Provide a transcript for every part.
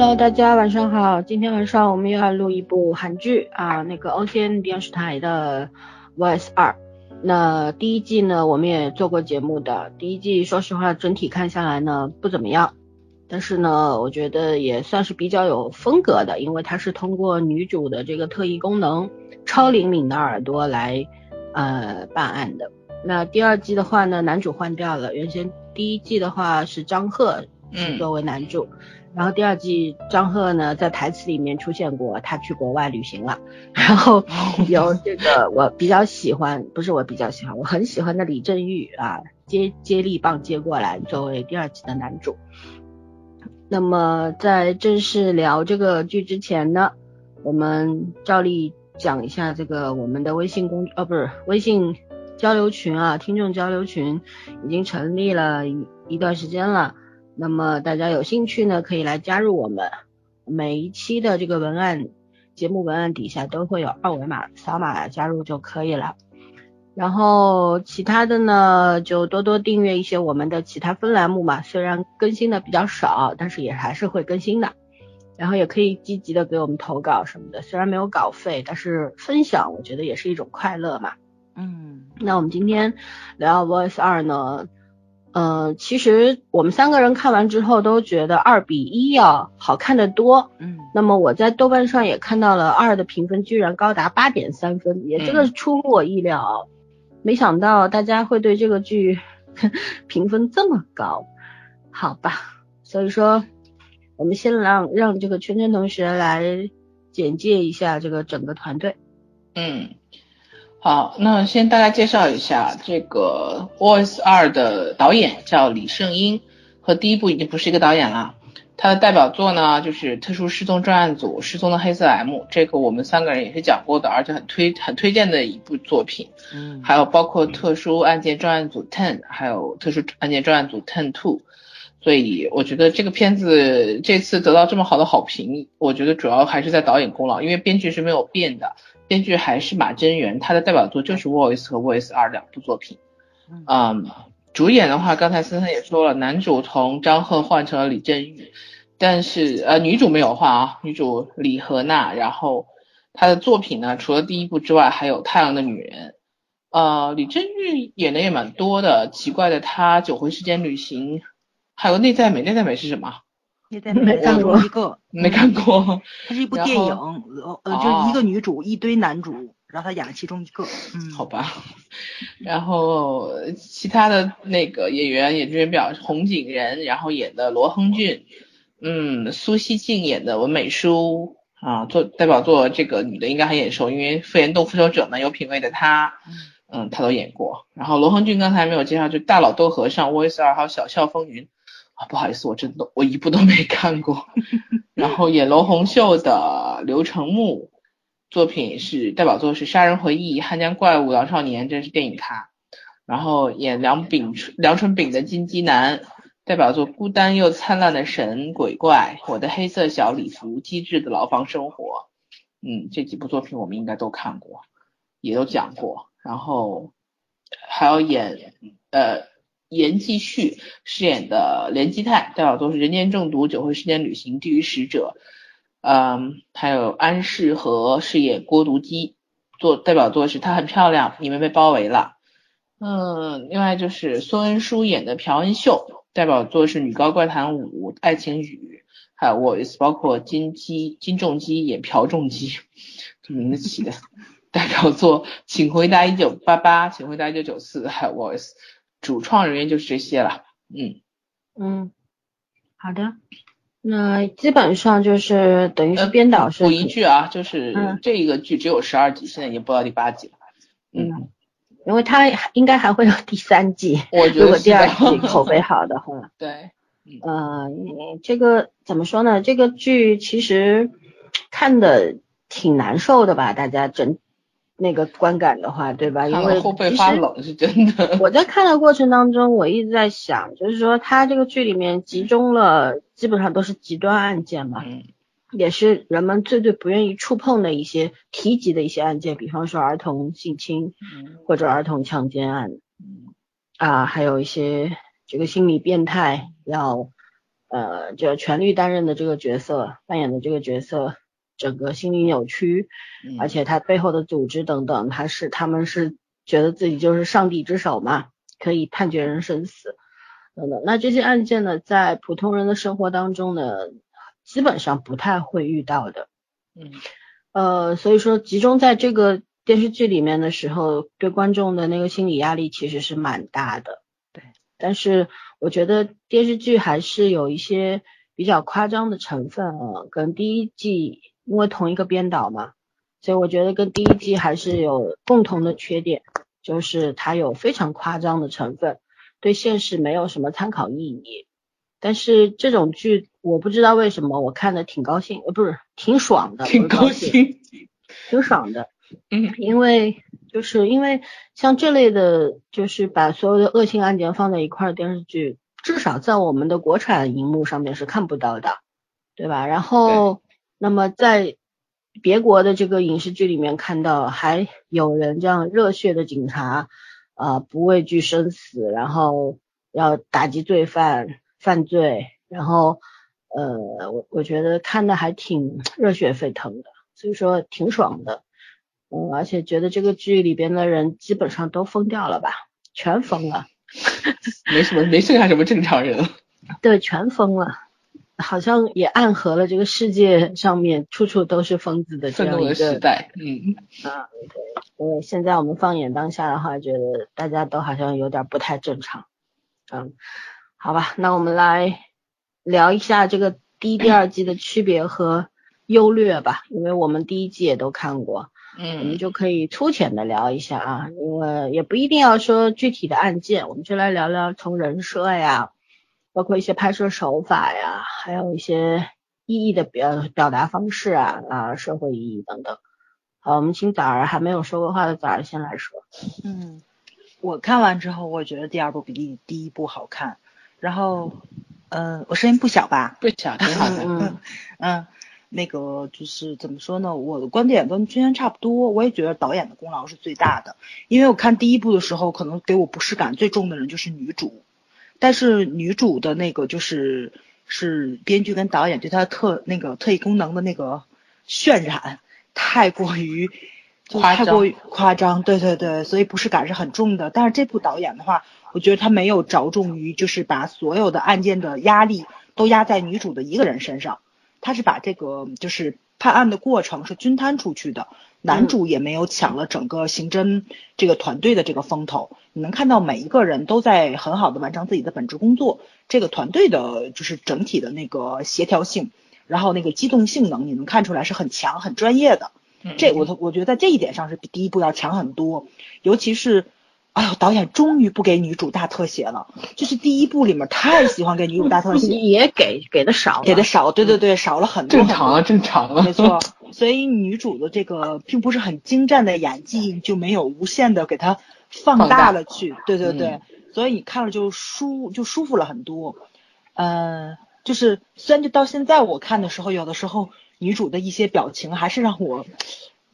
Hello，大家晚上好。今天晚上我们又要录一部韩剧啊，那个 OCN 电视台的 Voice 二。那第一季呢，我们也做过节目的。第一季说实话，整体看下来呢不怎么样，但是呢，我觉得也算是比较有风格的，因为它是通过女主的这个特异功能，超灵敏的耳朵来呃办案的。那第二季的话呢，男主换掉了，原先第一季的话是张赫是作为男主。然后第二季张赫呢在台词里面出现过，他去国外旅行了。然后 有这个我比较喜欢，不是我比较喜欢，我很喜欢的李振玉啊接接力棒接过来作为第二季的男主。那么在正式聊这个剧之前呢，我们照例讲一下这个我们的微信公哦不是微信交流群啊，听众交流群已经成立了一一段时间了。那么大家有兴趣呢，可以来加入我们。每一期的这个文案，节目文案底下都会有二维码，扫码加入就可以了。然后其他的呢，就多多订阅一些我们的其他分栏目嘛。虽然更新的比较少，但是也还是会更新的。然后也可以积极的给我们投稿什么的，虽然没有稿费，但是分享我觉得也是一种快乐嘛。嗯，那我们今天聊 Voice 二呢？嗯，其实我们三个人看完之后都觉得二比一要好看的多。嗯，那么我在豆瓣上也看到了二的评分居然高达八点三分，也这个出乎我意料，没想到大家会对这个剧 评分这么高。好吧，所以说我们先让让这个圈圈同学来简介一下这个整个团队。嗯。好，那先大概介绍一下这个《Voice 二》的导演叫李圣英，和第一部已经不是一个导演了。他的代表作呢，就是《特殊失踪专案组》《失踪的黑色 M》，这个我们三个人也是讲过的，而且很推很推荐的一部作品。嗯，还有包括《特殊案件专案组 Ten》，还有《特殊案件专案组 Ten Two》。所以我觉得这个片子这次得到这么好的好评，我觉得主要还是在导演功劳，因为编剧是没有变的。编剧还是马真源，他的代表作就是《Voice》和《Voice 二》两部作品。嗯，主演的话，刚才森森也说了，男主从张赫换成了李振宇，但是呃，女主没有换啊，女主李荷娜。然后他的作品呢，除了第一部之外，还有《太阳的女人》。呃，李振宇演的也蛮多的，奇怪的他《九回时间旅行》，还有《内在美》，《内在美》是什么？也在 没看过一个，没看过。它是一部电影，呃，就一个女主，一堆男主，然后他演了其中一个。嗯，好吧。然后其他的那个演员，演员表红景仁，然后演的罗亨俊，嗯，苏西静演的文美淑啊，做代表作这个女的应该很眼熟，因为《复联动复仇者》嘛，有品位的她，嗯，她都演过。然后罗亨俊刚才没有介绍，就大佬斗和尚、Voice 二还有小笑风云。不好意思，我真的我一部都没看过。然后演罗红秀的刘成木作品是代表作是《杀人回忆》《汉江怪物》《狼少年》，这是电影咖。然后演梁炳梁春炳的金鸡男，代表作《孤单又灿烂的神鬼怪》《我的黑色小礼服》《机智的牢房生活》。嗯，这几部作品我们应该都看过，也都讲过。然后还要演呃。严继续饰演的连基泰，代表作是《人间中毒》《九回时间旅行》《地狱使者》，嗯，还有安世和饰演郭独基，做代表作是她很漂亮，你们被包围了。嗯，另外就是孙恩淑演的朴恩秀，代表作是《女高怪谈五》《爱情雨》，还有 Voice，包括金基金仲基演朴仲基，这名字起的，代表作《请回答一九八八》《请回答一九九四》，还有 Voice。主创人员就是这些了，嗯嗯，好的，那基本上就是等于是编导是补一句啊，就是这个剧只有十二集，现在已经播到第八集了，嗯，因为它应该还会有第三季，我觉得如果第二季口碑好的话，对，呃，这个怎么说呢？这个剧其实看的挺难受的吧？大家整那个观感的话，对吧？因为后背发冷是真的。我在看的过程当中，我一直在想，就是说他这个剧里面集中了基本上都是极端案件嘛，也是人们最最不愿意触碰的一些提及的一些案件，比方说儿童性侵或者儿童强奸案，啊，还有一些。这个心理变态要呃，就全力担任的这个角色扮演的这个角色，整个心理扭曲，而且他背后的组织等等，他是他们是觉得自己就是上帝之手嘛，可以判决人生死等等。那这些案件呢，在普通人的生活当中呢，基本上不太会遇到的。嗯，呃，所以说集中在这个电视剧里面的时候，对观众的那个心理压力其实是蛮大的。对但是我觉得电视剧还是有一些比较夸张的成分啊，跟第一季因为同一个编导嘛，所以我觉得跟第一季还是有共同的缺点，就是它有非常夸张的成分，对现实没有什么参考意义。但是这种剧我不知道为什么我看的挺高兴，呃不是挺爽的，挺高兴，挺爽的，嗯，因为。就是因为像这类的，就是把所有的恶性案件放在一块的电视剧，至少在我们的国产荧幕上面是看不到的，对吧？然后，那么在别国的这个影视剧里面看到，还有人这样热血的警察，啊，不畏惧生死，然后要打击罪犯、犯罪，然后，呃，我我觉得看的还挺热血沸腾的，所以说挺爽的。嗯，而且觉得这个剧里边的人基本上都疯掉了吧，全疯了，没什么，没剩下什么正常人了。对，全疯了，好像也暗合了这个世界上面处处都是疯子的这样一个时代。嗯啊，对，因为现在我们放眼当下的话，觉得大家都好像有点不太正常。嗯，好吧，那我们来聊一下这个第一、第二季的区别和优劣吧，因为我们第一季也都看过。嗯，我们就可以粗浅的聊一下啊，因为也不一定要说具体的案件，我们就来聊聊从人设呀，包括一些拍摄手法呀，还有一些意义的表表达方式啊啊，社会意义等等。好，我们请崽儿还没有说过话的崽儿先来说。嗯，我看完之后，我觉得第二部比第第一部好看。然后，嗯，我声音不小吧？不小，挺好的。嗯。那个就是怎么说呢？我的观点跟君天差不多，我也觉得导演的功劳是最大的。因为我看第一部的时候，可能给我不适感最重的人就是女主，但是女主的那个就是是编剧跟导演对她特那个特异功能的那个渲染太过于太过于夸张，对对对，所以不适感是很重的。但是这部导演的话，我觉得他没有着重于就是把所有的案件的压力都压在女主的一个人身上。他是把这个就是判案的过程是均摊出去的，男主也没有抢了整个刑侦这个团队的这个风头。你能看到每一个人都在很好的完成自己的本职工作，这个团队的就是整体的那个协调性，然后那个机动性能，你能看出来是很强、很专业的。这我我觉得在这一点上是比第一部要强很多，尤其是。哎呦，导演终于不给女主大特写了，就是第一部里面太喜欢给女主大特写，也给给的少，给的少，对对对，少了很多，正常了，正常了，没错。所以女主的这个并不是很精湛的演技就没有无限的给她放大了去，对对对，所以你看了就舒就舒服了很多。嗯，就是虽然就到现在我看的时候，有的时候女主的一些表情还是让我。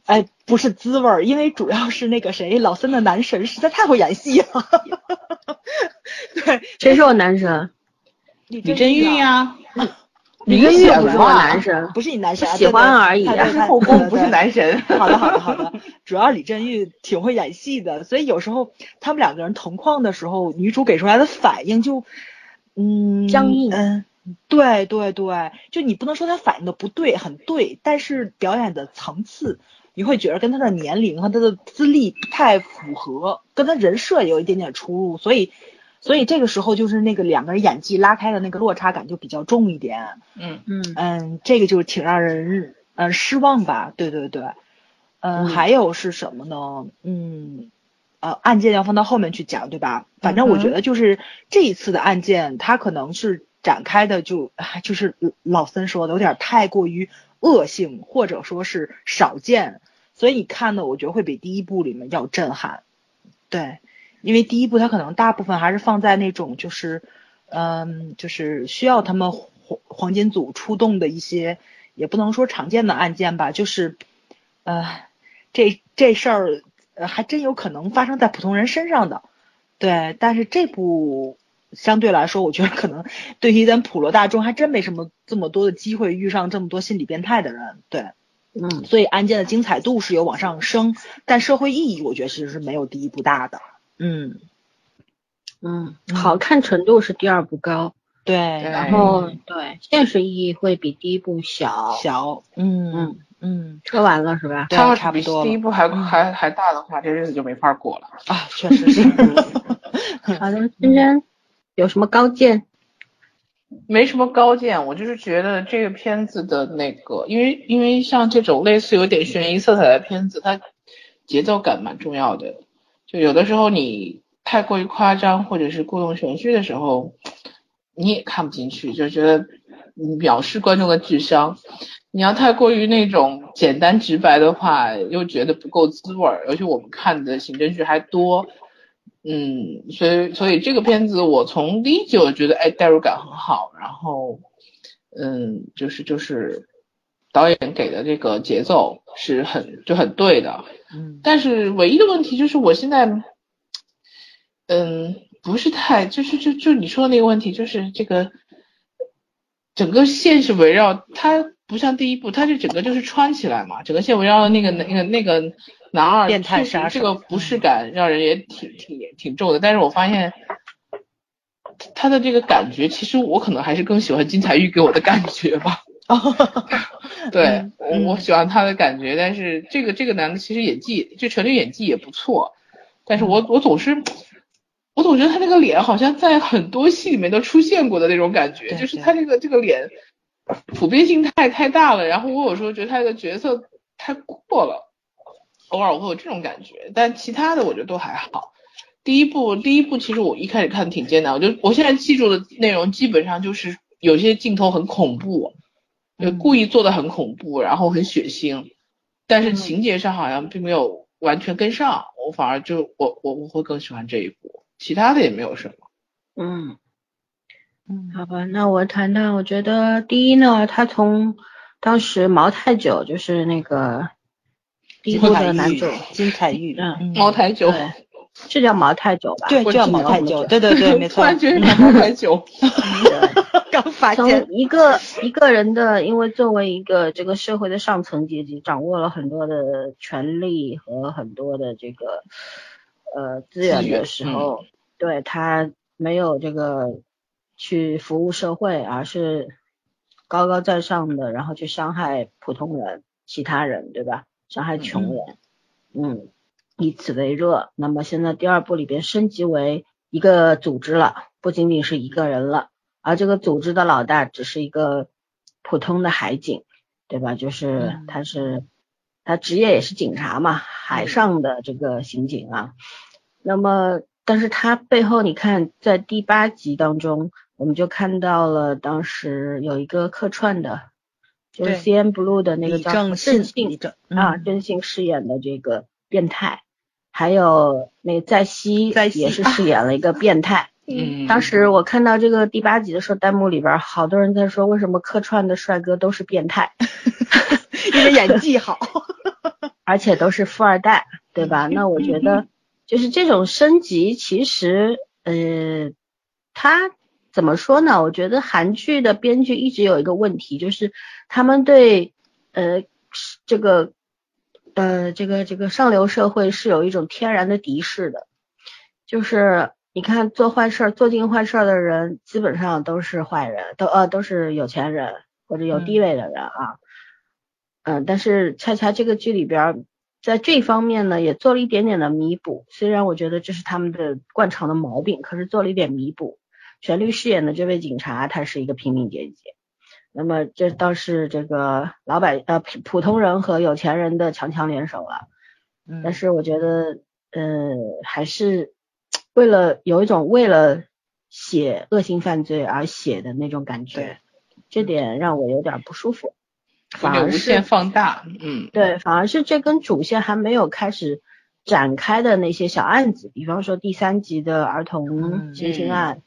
哎，不是滋味儿，因为主要是那个谁，老三的男神实在太会演戏了。对，谁是我男神？李振玉呀。李振玉不是我男神，不是你男神，喜欢而已。是后宫不是男神。好的，好的，好的。主要李振玉挺会演戏的，所以有时候他们两个人同框的时候，女主给出来的反应就，嗯，僵硬。嗯，对对对，就你不能说他反应的不对，很对，但是表演的层次。你会觉得跟他的年龄和他的资历不太符合，跟他人设有一点点出入，所以，所以这个时候就是那个两个人演技拉开的那个落差感就比较重一点。嗯嗯嗯，这个就是挺让人嗯失望吧？对对对，嗯，还有是什么呢？嗯，呃，案件要放到后面去讲，对吧？反正我觉得就是这一次的案件，它可能是。展开的就就是老森说的有点太过于恶性，或者说是少见，所以你看的我觉得会比第一部里面要震撼。对，因为第一部它可能大部分还是放在那种就是嗯就是需要他们黄黄金组出动的一些，也不能说常见的案件吧，就是呃这这事儿呃还真有可能发生在普通人身上的。对，但是这部相对来说，我觉得可能对于咱普罗大众还真没什么这么多的机会遇上这么多心理变态的人。对，嗯，所以案件的精彩度是有往上升，但社会意义我觉得其实是没有第一部大的。嗯。嗯，好看程度是第二部高，对，然后对。现实意义会比第一部小。小，嗯。嗯。嗯。说完了是吧？差不多第一部还还还大的话，这日子就没法过了。啊，确实是。好的，今天有什么高见？没什么高见，我就是觉得这个片子的那个，因为因为像这种类似有点悬疑色彩的片子，它节奏感蛮重要的。就有的时候你太过于夸张或者是故弄玄虚的时候，你也看不进去，就觉得你藐视观众的智商。你要太过于那种简单直白的话，又觉得不够滋味儿。而且我们看的刑侦剧还多，嗯，所以所以这个片子我从第一集我觉得哎代入感很好，然后嗯就是就是导演给的这个节奏是很就很对的，嗯但是唯一的问题就是我现在嗯不是太就是就就你说的那个问题就是这个整个线是围绕它不像第一部，它是整个就是穿起来嘛，整个线围绕那个那个那个男二，变态杀手这个不适感让人也挺挺挺重的。但是我发现他的这个感觉，其实我可能还是更喜欢金彩玉给我的感觉吧。对嗯我我喜欢他的感觉，但是这个这个男的其实演技就全力演技也不错，但是我我总是。我总觉得他那个脸好像在很多戏里面都出现过的那种感觉，就是他这个这个脸普遍性太太大了，然后我有时候觉得他的角色太过了，偶尔我会有这种感觉，但其他的我觉得都还好。第一部第一部其实我一开始看挺艰难，我就我现在记住的内容基本上就是有些镜头很恐怖，就故意做的很恐怖，然后很血腥，但是情节上好像并没有完全跟上，我反而就我我我会更喜欢这一部，其他的也没有什么。嗯，嗯。好吧，那我谈谈，我觉得第一呢，他从当时茅台酒就是那个第一部的男主，金彩玉，嗯茅台酒，对，是叫茅台酒吧？对，叫 茅台酒，对对对，没错突错。然觉得是茅台酒。刚发从现，一个一个人的，因为作为一个这个社会的上层阶级，掌握了很多的权利和很多的这个呃资源资源的时候，对他没有这个去服务社会，而是高高在上的，然后去伤害普通人、其他人，对吧？伤害穷人，嗯，以此为热。那么现在第二部里边升级为一个组织了，不仅仅是一个人了。而这个组织的老大只是一个普通的海警，对吧？就是嗯他是他职业也是警察嘛，海上的这个刑警啊。那么，但是他背后你看，在第八集当中，我们就看到了当时有一个客串的，就是 C N Blue 的那个李叫郑信正啊，郑信饰演的这个变态，还有那个在熙在熙也是饰演了一个变态。嗯，当时我看到这个第八集的时候，弹幕里边好多人在说，为什么客串的帅哥都是变态，因为演技好。而且都是富二代，对吧？那我觉得就是这种升级，其实呃，他怎么说呢？我觉得韩剧的编剧一直有一个问题，就是他们对呃这个呃这个这个上流社会是有一种天然的敌视的，就是你看做坏事儿、做尽坏事儿的人，基本上都是坏人，都呃都是有钱人或者有地位的人啊。嗯，但是恰恰这个剧里边儿，在这方面呢，也做了一点点的弥补。虽然我觉得这是他们的惯常的毛病，可是做了一点弥补。全律饰演的这位警察，他是一个平民阶级，那么这倒是这个老百呃普普通人和有钱人的强强联手了。嗯但是我觉得，呃，还是为了有一种为了写恶性犯罪而写的那种感觉，这点让我有点不舒服。反而是无限放大，嗯，对，反而是这根主线还没有开始展开的那些小案子，比方说第三集的儿童性侵案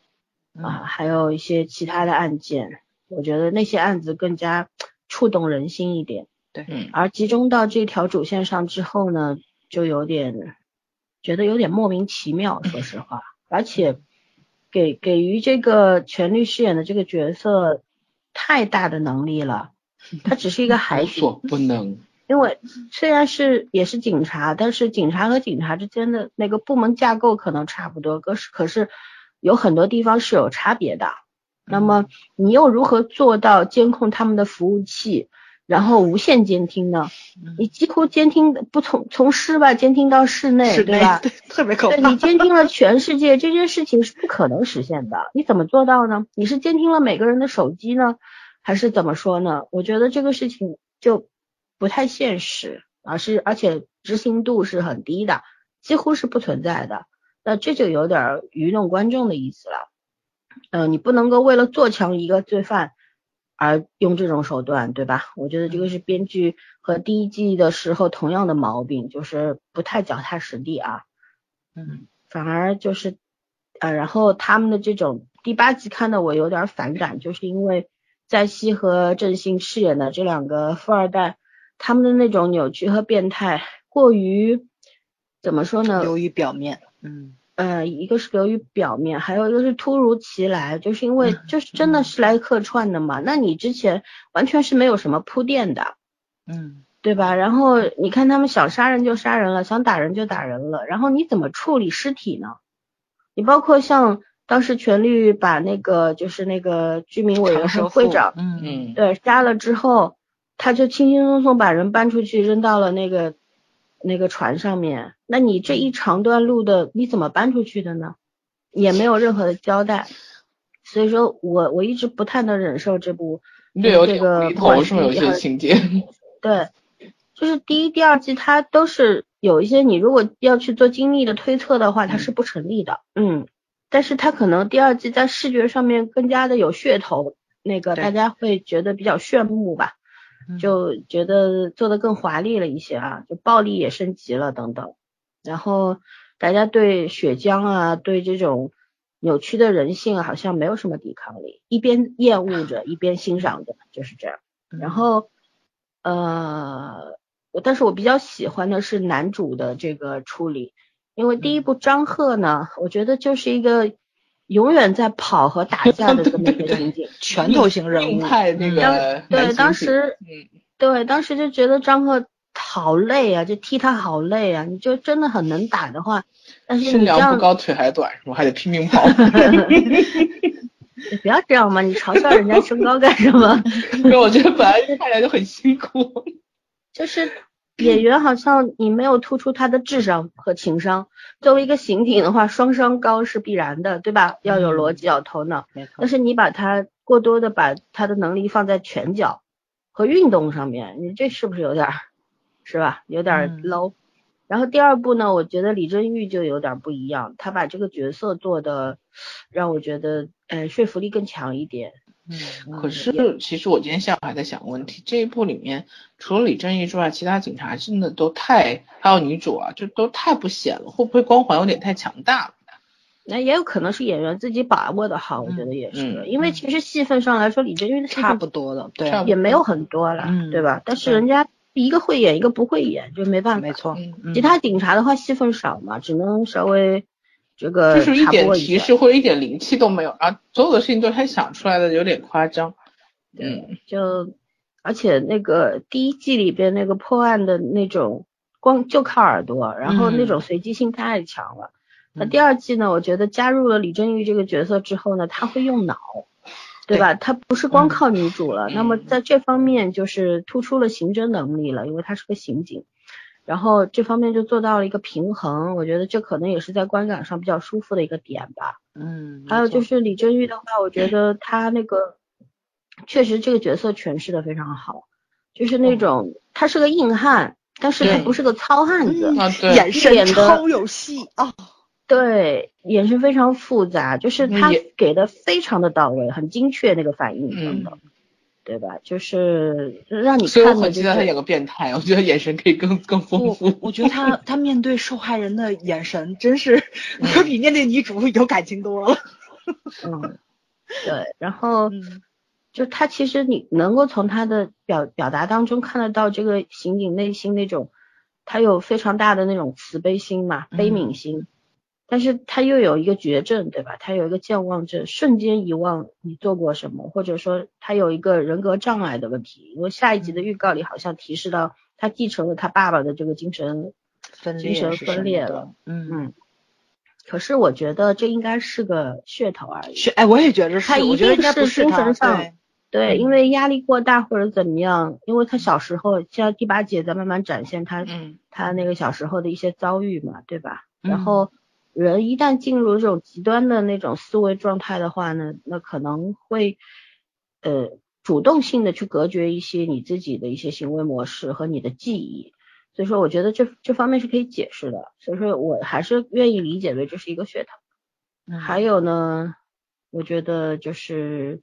啊，还有一些其他的案件，我觉得那些案子更加触动人心一点。对，而集中到这条主线上之后呢，就有点觉得有点莫名其妙，说实话，而且给给予这个权律饰演的这个角色太大的能力了。他只是一个孩子，无所不能。因为虽然是也是警察，但是警察和警察之间的那个部门架构可能差不多，可是可是有很多地方是有差别的。那么你又如何做到监控他们的服务器，然后无线监听呢？你几乎监听不从从室外监听到室内，对吧？特别可怕。对你监听了全世界，这件事情是不可能实现的。你怎么做到呢？你是监听了每个人的手机呢？还是怎么说呢？我觉得这个事情就不太现实，而是而且执行度是很低的，几乎是不存在的。那这就有点愚弄观众的意思了。嗯，你不能够为了做强一个罪犯而用这种手段，对吧？我觉得这个是编剧和第一季的时候同样的毛病，就是不太脚踏实地啊。嗯，反而就是呃，然后他们的这种第八集看的我有点反感，就是因为。在熙和郑信饰演的这两个富二代，他们的那种扭曲和变态过于怎么说呢？流于表面，嗯，呃，一个是流于表面，还有一个是突如其来，就是因为就是真的是来客串的嘛。那你之前完全是没有什么铺垫的，嗯，对吧？然后你看他们想杀人就杀人了，想打人就打人了，然后你怎么处理尸体呢？你包括像。当时全律把那个就是那个居民委员会会长，嗯嗯，对，杀了之后，他就轻轻松松把人搬出去扔到了那个那个船上面。那你这一长段路的你怎么搬出去的呢？也没有任何的交代。所以说我我一直不太能忍受这部这个头是有些情节。对，就是第一、第二季它都是有一些你如果要去做精密的推测的话，它是不成立的。嗯。但是它可能第二季在视觉上面更加的有噱头，那个大家会觉得比较炫目吧，就觉得做的更华丽了一些啊，就暴力也升级了等等。然后大家对血浆啊，对这种扭曲的人性啊，好像没有什么抵抗力，一边厌恶着，一边欣赏着，就是这样。然后呃，但是我比较喜欢的是男主的这个处理。因为第一部张赫呢，我觉得就是一个永远在跑和打架的这么一个 情景，拳头型人物。态那个对，当时，对，当时就觉得张赫好累啊，就踢他好累啊。你就真的很能打的话，但是身量不高，腿还短，是吗？还得拼命跑。你不要这样嘛，你嘲笑人家身高干什么？因为我觉得本来看起来就很辛苦。就是。演员好像你没有突出他的智商和情商。作为一个刑警的话，双商高是必然的，对吧？要有逻辑，要头脑。但是你把他过多的把他的能力放在拳脚和运动上面，你这是不是有点，是吧？有点 low。然后第二部呢，我觉得李振玉就有点不一样，他把这个角色做的让我觉得，呃，说服力更强一点。嗯，可是其实我今天下午还在想问题，这一部里面除了李正义之外，其他警察真的都太，还有女主啊，就都太不显了，会不会光环有点太强大了？那也有可能是演员自己把握的好，我觉得也是，因为其实戏份上来说，李正玉的差不多了，对，也没有很多了，对吧？但是人家一个会演，一个不会演，就没办法。没错，其他警察的话戏份少嘛，只能稍微。这个就是一点提示或者一点灵气都没有啊，所有的事情都是他想出来的，有点夸张。嗯，就而且那个第一季里边那个破案的那种，光就靠耳朵，然后那种随机性太强了。那第二季呢，我觉得加入了李正玉这个角色之后呢，他会用脑，对吧？他不是光靠女主了，那么在这方面就是突出了刑侦能力了，因为他是个刑警。然后这方面就做到了一个平衡，我觉得这可能也是在观感上比较舒服的一个点吧。嗯，还有就是李振玉的话，我觉得他那个确实这个角色诠释的非常好，就是那种他是个硬汉，但是他不是个糙汉子，眼神超有戏啊。对，眼神非常复杂，就是他给的非常的到位，很精确那个反应嗯等等，对吧？就是让你所以我看的就是很期待他演个变态，我觉得眼神可以更更丰富。我觉得他他面对受害人的眼神，真是 可比面对女主有感情多了。嗯，对，然后嗯就他其实你能够从他的表表达当中看得到这个刑警内心那种，他有非常大的那种慈悲心嘛，悲悯心，但是他又有一个绝症，对吧？他有一个健忘症，瞬间遗忘你做过什么，或者说他有一个人格障碍的问题。因为下一集的预告里好像提示到他继承了他爸爸的这个精神分精神分裂了，嗯，嗯。可是我觉得这应该是个噱头而已。是哎，我也觉得是，他一定是精神上对对，嗯因为压力过大或者怎么样，因为他小时候，现在第八集在慢慢展现他、嗯他那个小时候的一些遭遇嘛，对吧？嗯然后人一旦进入这种极端的那种思维状态的话呢，那可能会呃主动性的去隔绝一些你自己的一些行为模式和你的记忆。所以说，我觉得这这方面是可以解释的。所以说我还是愿意理解为这是一个噱头。嗯还有呢，我觉得就是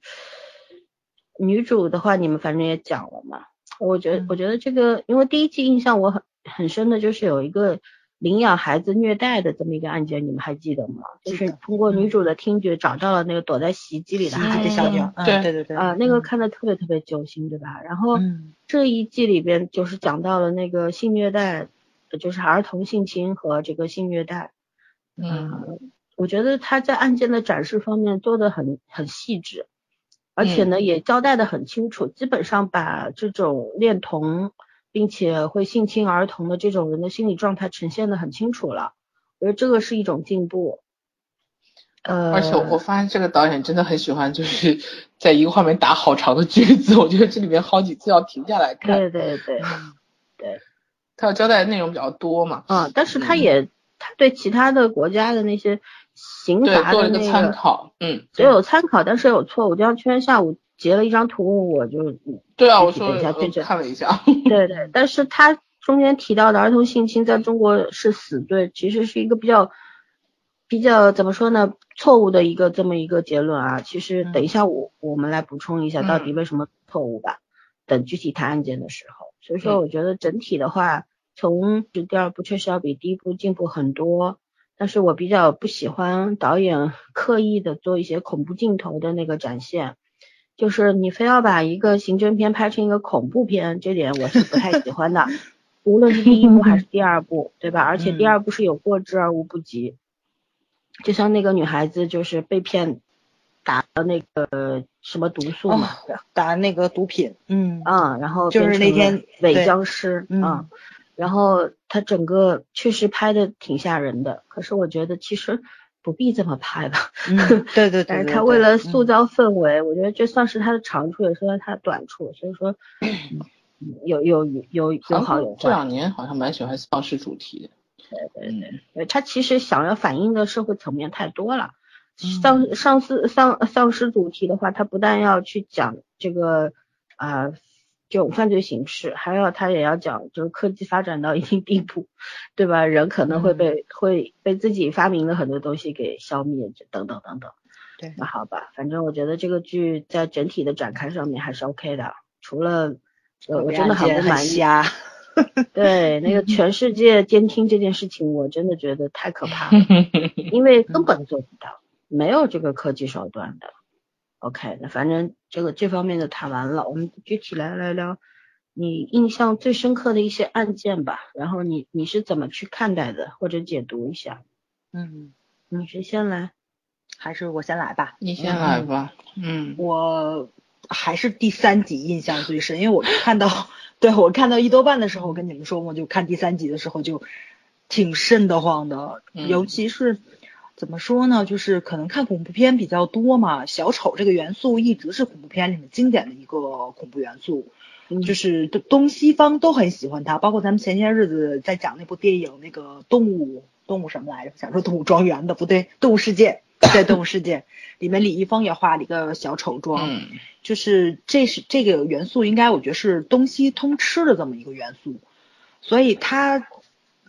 女主的话，你们反正也讲了嘛。我觉得，嗯我觉得这个，因为第一季印象我很很深的就是有一个领养孩子虐待的这么一个案件，你们还记得吗？就是通过女嗯主的听觉找到了那个躲在洗衣机里的孩子小鸟，嗯对嗯对对对，啊、那个嗯看的特别特别揪心，对吧？然后嗯这一季里边就是讲到了那个性虐待，呃就是儿童性侵和这个性虐待。嗯我觉得他在案件的展示方面做的很很细致，而且呢、也交代的很清楚，基本上把这种恋童并且会性侵儿童的这种人的心理状态呈现的很清楚了。我觉得这个是一种进步。呃，而且我我发现这个导演真的很喜欢，就是 在一个画面打好长的句子，我觉得这里面好几次要停下来看，对对对对，他要交代的内容比较多嘛，啊，但是他嗯也他对其他的国家的那些刑对，罚做了一个的那个参考，嗯，只有参考，但是有错误。就像今天下午截了一张图，我就对啊，我说等一下看了一下，对对，但是他中间提到的儿童性侵在中国是死罪，其实是一个比较比较怎么说呢，错误的一个这么一个结论啊。其实等一下我我们来补充一下到底为什么错误吧，等具体谈案件的时候。所以说，嗯我觉得整体的话，从第二部确实要比第一部进步很多。但是我比较不喜欢导演刻意的做一些恐怖镜头的那个展现，就是你非要把一个刑侦片拍成一个恐怖片，这点我是不太喜欢的。无论是第一部还是第二部，对吧？而且第二部是有过之而无不及，就像那个女孩子就是被骗打了那个什么毒素嘛，打那个毒品，嗯啊、然后就是那天伪僵尸嗯啊、然后他整个确实拍的挺吓人的，可是我觉得其实不必这么拍吧。嗯，对对对，他为了塑嗯造氛围，我觉得这算是他的长处，也算是他的短处。所以说，嗯有有有有好有坏。这两年好像蛮喜欢丧尸主题的，嗯呃他其实想要反映的社会层面太多了。嗯丧丧尸丧丧尸主题的话，他不但要去讲这个啊、这种犯罪形式，还有他也要讲就是科技发展到一定地步，对吧？人可能会嗯被、会被自己发明的很多东西给消灭，等等等等。对那好吧，反正我觉得这个剧在整体的展开上面还是 OK 的，除了呃我真的很不满意。啊，对，那个全世界监听这件事情，我真的觉得太可怕了，因为根本做不到，没有这个科技手段的。OK，那反正这个这方面的谈完了，我们具体来聊聊你印象最深刻的一些案件吧。然后你你是怎么去看待的，或者解读一下？嗯，你谁先来？还是我先来吧，你先来吧，嗯，我还是第三集印象最深，因为我看到，对我看到一多半的时候，我跟你们说，我就看第三集的时候就挺瘆得慌的，嗯尤其是怎么说呢，就是可能看恐怖片比较多嘛，小丑这个元素一直是恐怖片里面经典的一个恐怖元素，嗯。就是东东西方都很喜欢它，包括咱们前些日子在讲那部电影，那个动物动物什么来着？想说动物庄园的不对，动物世界，在，动物世界。里面李易峰也画了一个小丑妆，嗯就是这是这个元素应该我觉得是东西通吃的这么一个元素，所以它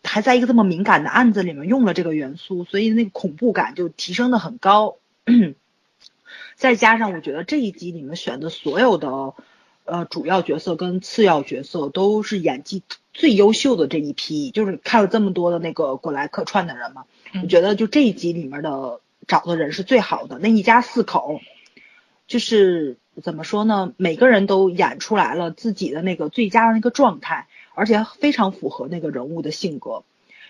还在一个这么敏感的案子里面用了这个元素，所以那个恐怖感就提升的很高。再加上我觉得这一集里面选的所有的呃主要角色跟次要角色都是演技最优秀的这一批，就是看了这么多的那个过来客串的人嘛，我觉得就这一集里面的找的人是最好的，那一家四口就是怎么说呢？每个人都演出来了自己的那个最佳的那个状态，而且非常符合那个人物的性格，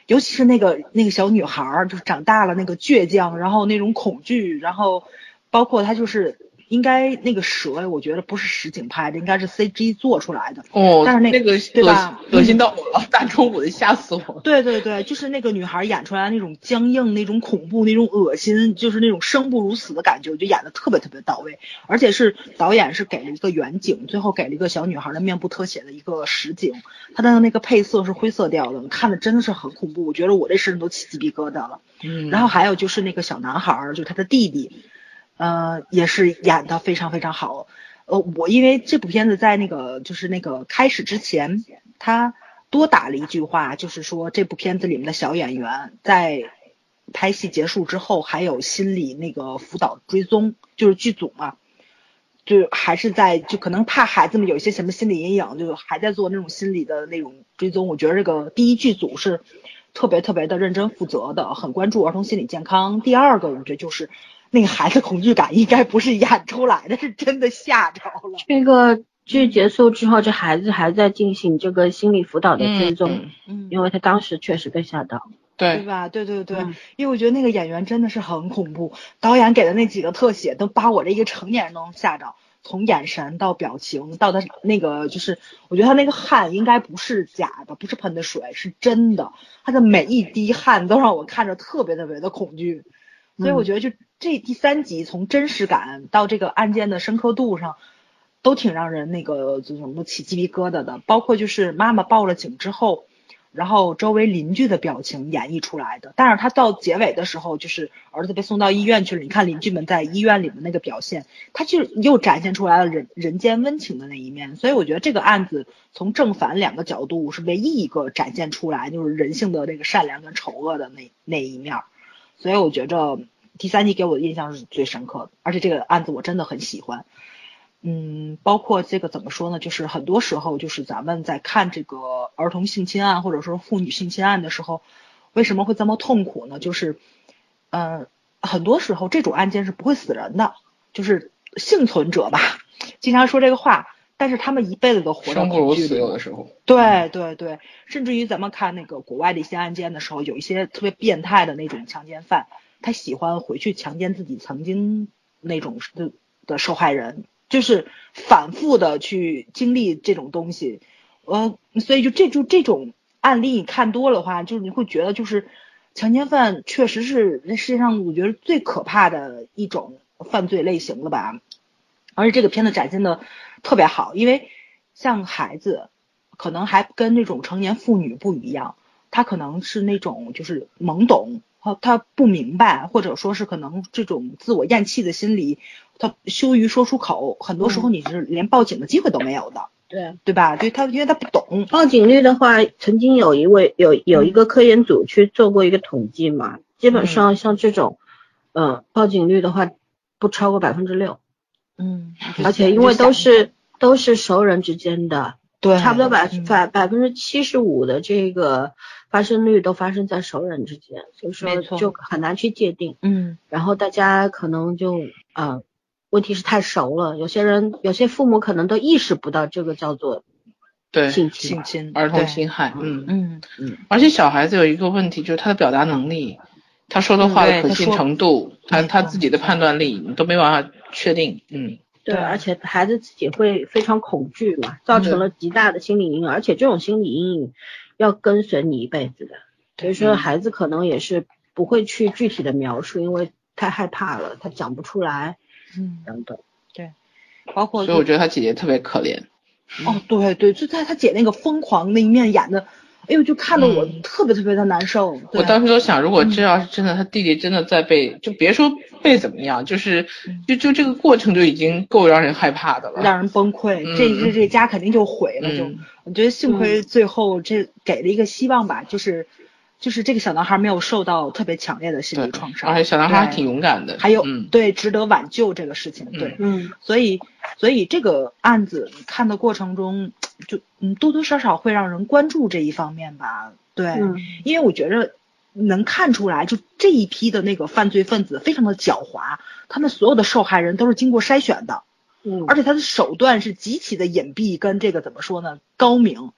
尤其是那个那个小女孩儿，就是长大了那个倔强，然后那种恐惧，然后包括她就是应该那个蛇，我觉得不是实景拍的，应该是 CG 做出来的。哦，但是那那个对吧恶恶心到我了，大中午的吓死我。对对对，就是那个女孩演出来那种僵硬、那种恐怖、那种恶心，就是那种生不如死的感觉，我觉得演的特别特别到位。而且是导演是给了一个远景，最后给了一个小女孩的面部特写的一个实景，她的那个配色是灰色调的，看的真的是很恐怖，我觉得我这身上都起鸡皮疙瘩了。嗯，然后还有就是那个小男孩儿，就是他的弟弟，呃，也是演的非常非常好。呃，我因为这部片子在那个就是那个开始之前，他多打了一句话，就是说这部片子里面的小演员在拍戏结束之后还有心理那个辅导追踪，就是剧组嘛。就还是在就可能怕孩子们有一些什么心理阴影，就还在做那种心理的那种追踪。我觉得这个第一剧组是特别特别的认真负责的，很关注儿童心理健康。第二个，我觉得就是那个孩子恐惧感应该不是演出来的，是真的吓着了。这个剧结束之后，这孩子还在进行这个心理辅导的追踪，嗯嗯，因为他当时确实被吓到。对，对吧？对对对，嗯。因为我觉得那个演员真的是很恐怖，导演给的那几个特写都把我这一个成年人都能吓着，从眼神到表情到他那个就是，我觉得他那个汗应该不是假的，不是喷的水，是真的，他的每一滴汗都让我看着特别特别的恐惧，所以我觉得就这第三集从真实感到这个案件的深刻度上。都挺让人那个就什么起鸡皮疙瘩的，包括就是妈妈报了警之后，然后周围邻居的表情演绎出来的。但是他到结尾的时候，就是儿子被送到医院去了，你看邻居们在医院里面那个表现，他就又展现出来了人人间温情的那一面。所以我觉得这个案子从正反两个角度是唯一一个展现出来就是人性的那个善良跟丑恶的那那一面。所以我觉着第三集给我的印象是最深刻的，而且这个案子我真的很喜欢。嗯，包括这个怎么说呢？就是很多时候，就是咱们在看这个儿童性侵案或者说妇女性侵案的时候，为什么会这么痛苦呢？就是，嗯、很多时候这种案件是不会死人的，就是幸存者吧，经常说这个话，但是他们一辈子都活在生不如死，恐惧里。有的时候。对对对，甚至于咱们看那个国外的一些案件的时候，有一些特别变态的那种强奸犯，他喜欢回去强奸自己曾经那种的的受害人，就是反复的去经历这种东西，呃，所以就这就这种案例你看多了话，就是你会觉得就是强奸犯确实是那世界上我觉得最可怕的一种犯罪类型了吧，而且这个片子展现的特别好，因为像孩子。可能还跟那种成年妇女不一样，她可能是那种就是懵懂，他他不明白，或者说是可能这种自我厌弃的心理，他羞于说出口，很多时候你是连报警的机会都没有的，对，对吧？对他，因为他不懂，报警率的话，曾经有一位有有一个科研组去做过一个统计嘛，基本上像这种，呃，报警率的话不超过百分之六，嗯，而且因为都是都是熟人之间的，对，差不多百嗯。百百分之七十五的这个发生率都发生在熟人之间，所以说就很难去界定。嗯。然后大家可能就呃，问题是太熟了，有些人有些父母可能都意识不到这个叫做对，性侵性。侵儿童对侵害，嗯，嗯。嗯。而且小孩子有一个问题，就是他的表达能力，他说的话的可信程度，他他自己的判断力，你都没办法确定，嗯，对而且孩子自己会非常恐惧嘛，造成了极大的心理阴影，而且这种心理阴影要跟随你一辈子的。所以说，嗯孩子可能也是不会去具体的描述，因为太害怕了，他讲不出来嗯，等等。对包括所以我觉得他姐姐特别可怜，哦，对对，就在他姐那个疯狂那一面演的，哎呦，就看得我嗯特别特别的难受。对我当时都想，如果这要是真的，他弟弟真的在被，就别说被怎么样，就是就就这个过程就已经够让人害怕的了。让人崩溃，嗯这这这家肯定就毁了。就嗯我觉得幸亏最后这给了一个希望吧，就是就是这个小男孩没有受到特别强烈的心理创伤，而且小男孩还挺勇敢的。还有、嗯，对值得挽救这个事情，对，嗯所以所以这个案子你看的过程中，就嗯多多少少会让人关注这一方面吧，对，嗯因为我觉着能看出来，就这一批的那个犯罪分子非常的狡猾，他们所有的受害人都是经过筛选的，嗯，而且他的手段是极其的隐蔽，跟这个怎么说呢，高明。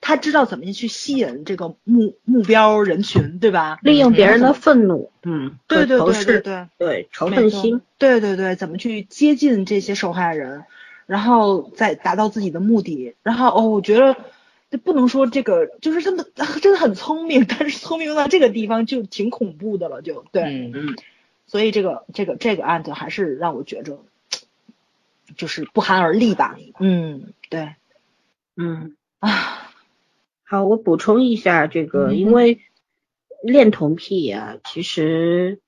他知道怎么去吸引这个目目标人群，对吧？利用别人的愤怒，嗯，对对对对，对仇恨心，对对对，怎么去接近这些受害人，然后再达到自己的目的。然后哦，我觉得这不能说这个，就是真的 真的很聪明，但是聪明到这个地方就挺恐怖的了，就对。嗯嗯所以这个这个这个案子还是让我觉着，就是不寒而栗吧。嗯，对嗯。啊，好，我补充一下这个，嗯因为恋童癖啊、其实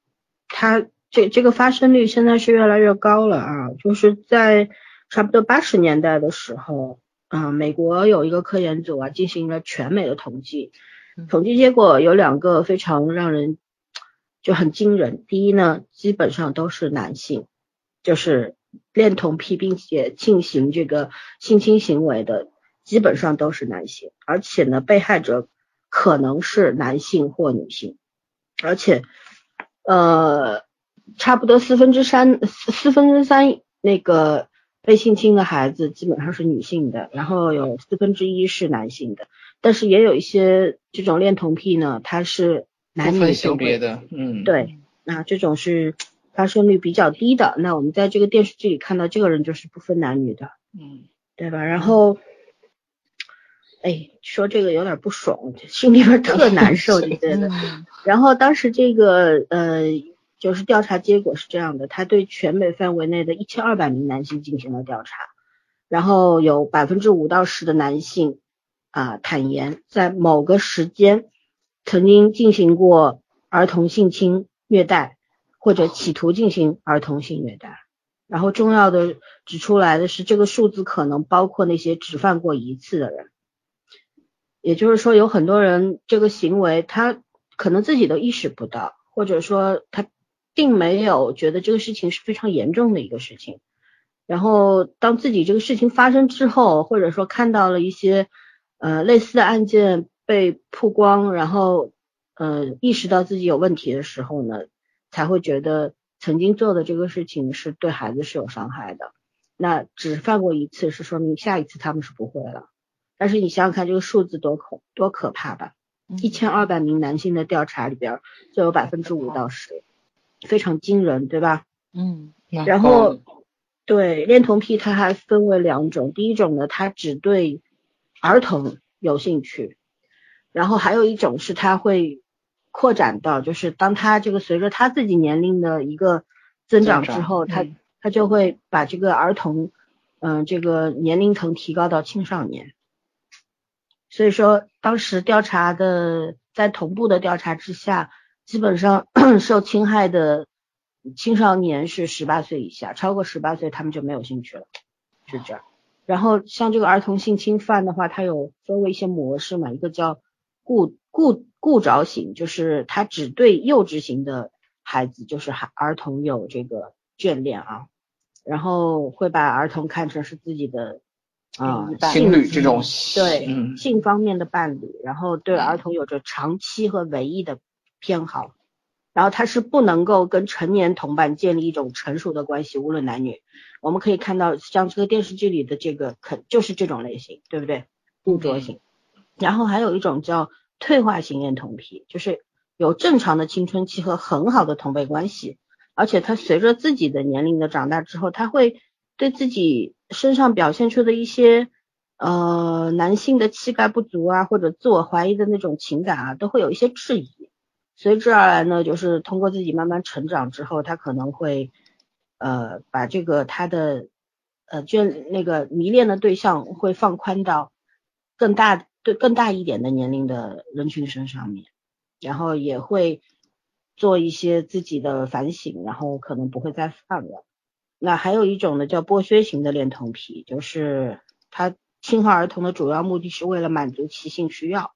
它这这个发生率现在是越来越高了啊，就是在差不多八十年代的时候，啊、美国有一个科研组啊进行了全美的统计嗯，统计结果有两个非常让人就很惊人，第一呢，基本上都是男性，就是恋童癖并且进行这个性侵行为的。基本上都是男性，而且呢，被害者可能是男性或女性，而且呃，差不多四分之三四四分之三那个被性侵的孩子基本上是女性的，然后有四分之一是男性的，但是也有一些这种恋童癖呢，它是男女性别的，嗯，对，那这种是发生率比较低的。那我们在这个电视剧里看到这个人就是不分男女的。嗯对吧？然后，哎，说这个有点不爽，心里边 特难受，你觉得？嗯然后当时这个呃，就是调查结果是这样的，他对全美范围内的一千二百名男性进行了调查，然后有百分之五到十的男性啊、坦言在某个时间曾经进行过儿童性侵虐待或者企图进行儿童性虐待。然后重要的指出来的是，这个数字可能包括那些只犯过一次的人，也就是说，有很多人这个行为他可能自己都意识不到，或者说他并没有觉得这个事情是非常严重的一个事情。然后当自己这个事情发生之后，或者说看到了一些呃类似的案件被曝光，然后呃意识到自己有问题的时候呢，才会觉得曾经做的这个事情是对孩子是有伤害的。那只犯过一次，是说明下一次他们是不会了。但是你想想看，这个数字多恐多可怕吧？一千二百名男性的调查里边，就有百分之五到十，非常惊人，对吧？嗯然后对恋童癖，它还分为两种，第一种呢，它只对儿童有兴趣，然后还有一种是它会扩展到，就是当他这个随着他自己年龄的一个增长之后，他嗯他就会把这个儿童，嗯、这个年龄层提高到青少年。所以说，当时调查的在同步的调查之下，基本上 受侵害的青少年是十八岁以下，超过十八岁他们就没有兴趣了，是这样。然后像这个儿童性侵犯的话，它有分为一些模式嘛，一个叫固固固着型，就是他只对幼稚型的孩子，就是孩儿童有这个眷恋啊，然后会把儿童看成是自己的啊、情侣这种，对、嗯性方面的伴侣，然后对儿童有着长期和唯一的偏好，然后他是不能够跟成年同伴建立一种成熟的关系，无论男女。我们可以看到，像这个电视剧里的这个，肯就是这种类型，对不对？固着型。然后还有一种叫退化型恋童癖，就是有正常的青春期和很好的同辈关系，而且他随着自己的年龄的长大之后，他会对自己身上表现出的一些呃男性的气概不足啊，或者自我怀疑的那种情感啊，都会有一些质疑。随之而来呢，就是通过自己慢慢成长之后，他可能会呃把这个他的呃眷那个迷恋的对象会放宽到更大对更大一点的年龄的人群身上面，然后也会做一些自己的反省，然后可能不会再犯了。那还有一种呢，叫剥削型的恋童癖，就是他侵害儿童的主要目的是为了满足其性需要，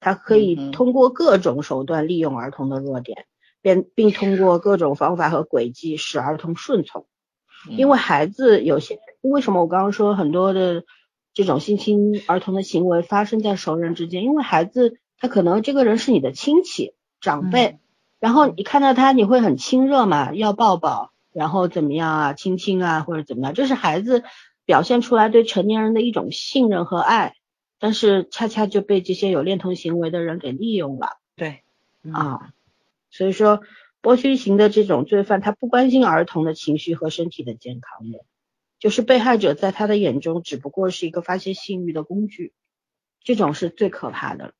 他可以通过各种手段利用儿童的弱点，并并通过各种方法和轨迹使儿童顺从。因为孩子有些，为什么我刚刚说很多的这种性侵儿童的行为发生在熟人之间？因为孩子他可能这个人是你的亲戚长辈，然后你看到他你会很亲热嘛，要抱抱，然后怎么样啊，亲亲啊或者怎么样，这是孩子表现出来对成年人的一种信任和爱，但是恰恰就被这些有恋童行为的人给利用了。对，啊，所以说。剥削型的这种罪犯，他不关心儿童的情绪和身体的健康的，就是被害者在他的眼中只不过是一个发泄性欲的工具，这种是最可怕的。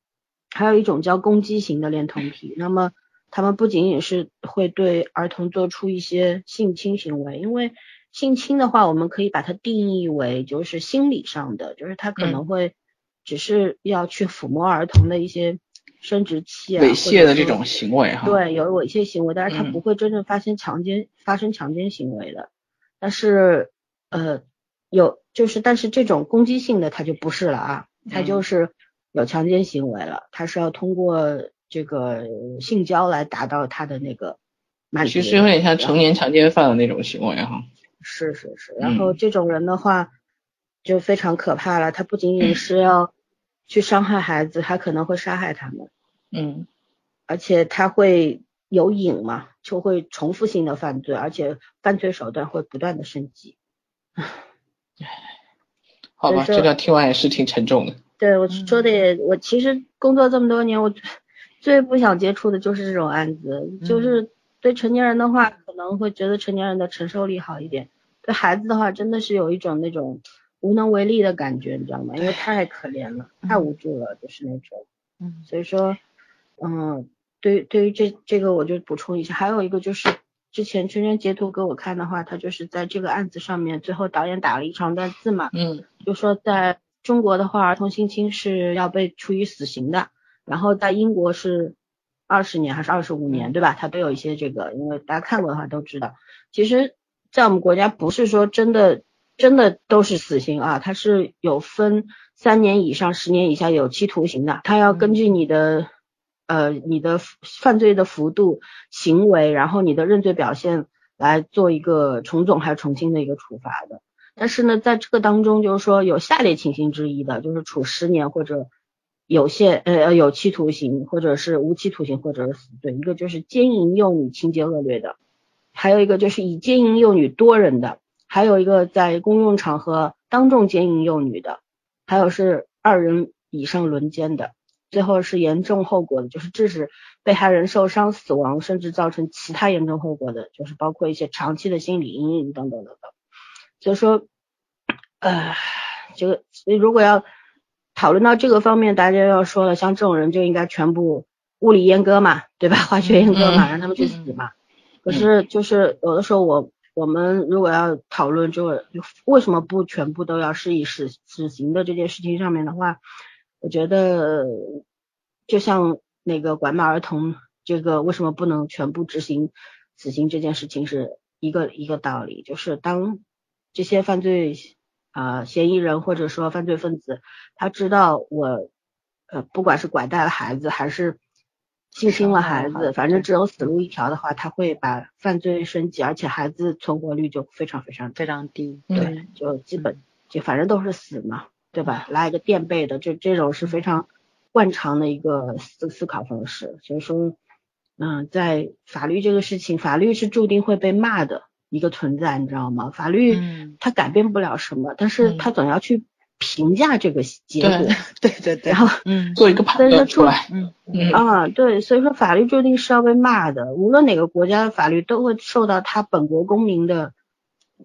还有一种叫攻击型的恋童癖，那么他们不仅仅是会对儿童做出一些性侵行为，因为性侵的话，我们可以把它定义为就是心理上的，就是他可能会只是要去抚摸儿童的一些。生殖器啊，猥亵的这种行为哈，对，有猥亵行为，但是他不会真正发生强奸发生强奸行为的，但是呃有就是，但是这种攻击性的他就不是了啊，他就是有强奸行为了，他是要通过这个性交来达到他的那个满足，其实有点像成年强奸犯的那种行为哈，是是是，然后这种人的话就非常可怕了，他不仅仅是要。去伤害孩子，他可能会杀害他们。嗯，而且他会有瘾嘛，就会重复性的犯罪，而且犯罪手段会不断的升级。唉，好吧，这段听完也是挺沉重的。对，我说的也，我其实工作这么多年，我最不想接触的就是这种案子。就是对成年人的话，可能会觉得成年人的承受力好一点；对孩子的话，真的是有一种那种。无能为力的感觉，你知道吗？因为太可怜了，太无助了，就是那种。嗯。所以说，嗯，对，对于这这个，我就补充一下，还有一个就是之前圈圈截图给我看的话，他就是在这个案子上面，最后导演打了一长段字嘛。嗯。就说在中国的话，儿童性侵是要被处以死刑的，然后在英国是二十年还是二十五年，对吧？它都有一些这个，因为大家看过的话都知道，其实，在我们国家不是说真的。真的都是死刑啊，它是有分三年以上、十年以下有期徒刑的，它要根据你的呃你的犯罪的幅度、行为，然后你的认罪表现来做一个重总还是重轻的一个处罚的。但是呢，在这个当中就是说有下列情形之一的，就是处十年或者有限呃有期徒刑，或者是无期徒刑，或者是死罪。一个就是奸淫幼女情节恶劣的，还有一个就是以奸淫幼女多人的。还有一个在公用场合当众奸淫幼女的，还有是二人以上轮奸的，最后是严重后果的，就是致使被害人受伤、死亡，甚至造成其他严重后果的，就是包括一些长期的心理阴影等等等等。所以说，呃，这个如果要讨论到这个方面，大家要说了，像这种人就应该全部物理阉割嘛，对吧？化学阉割嘛，让他们去死嘛。可是就是有的时候我。我们如果要讨论这个为什么不全部都要施以死死刑的这件事情上面的话，我觉得就像那个拐卖儿童这个为什么不能全部执行死刑这件事情是一个一个道理，就是当这些犯罪啊嫌疑人或者说犯罪分子他知道我呃不管是拐带了孩子还是。性侵了孩子，反正只有死路一条的话，他会把犯罪升级，而且孩子存活率就非常非常非常低。对，就基本就反正都是死嘛，对吧？拉一个垫背的，这这种是非常惯常的一个思思考方式。所以说，嗯，在法律这个事情，法律是注定会被骂的一个存在，你知道吗？法律它改变不了什么，但是它总要去。评价这个结果，对。对对，然后嗯，做一个判断出来，嗯。嗯。啊，对，所以说法律注定是要被骂的，无论哪个国家的法律都会受到他本国公民的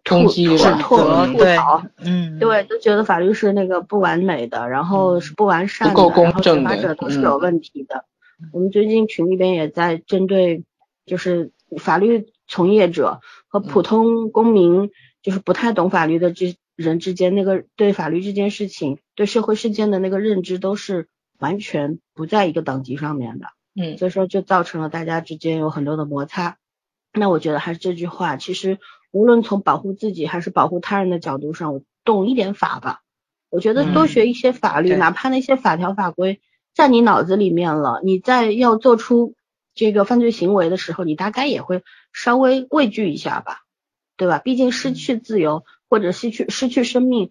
抨击、吐吐吐槽，嗯，对，都觉得法律是那个不完美的，然后是不完善的，不够公正的，者都是有问题的。我们最近群里边也在针对，就是法律从业者和普通公民，就是不太懂法律的这。人之间那个对法律这件事情、对社会事件的那个认知都是完全不在一个等级上面的。嗯所以说就造成了大家之间有很多的摩擦。那我觉得还是这句话，其实无论从保护自己还是保护他人的角度上，我懂一点法吧。我觉得多嗯学一些法律，对哪怕那些法条法规在你脑子里面了，你在要做出这个犯罪行为的时候，你大概也会稍微畏惧一下吧，对吧？毕竟失去自由或者失去失去生命，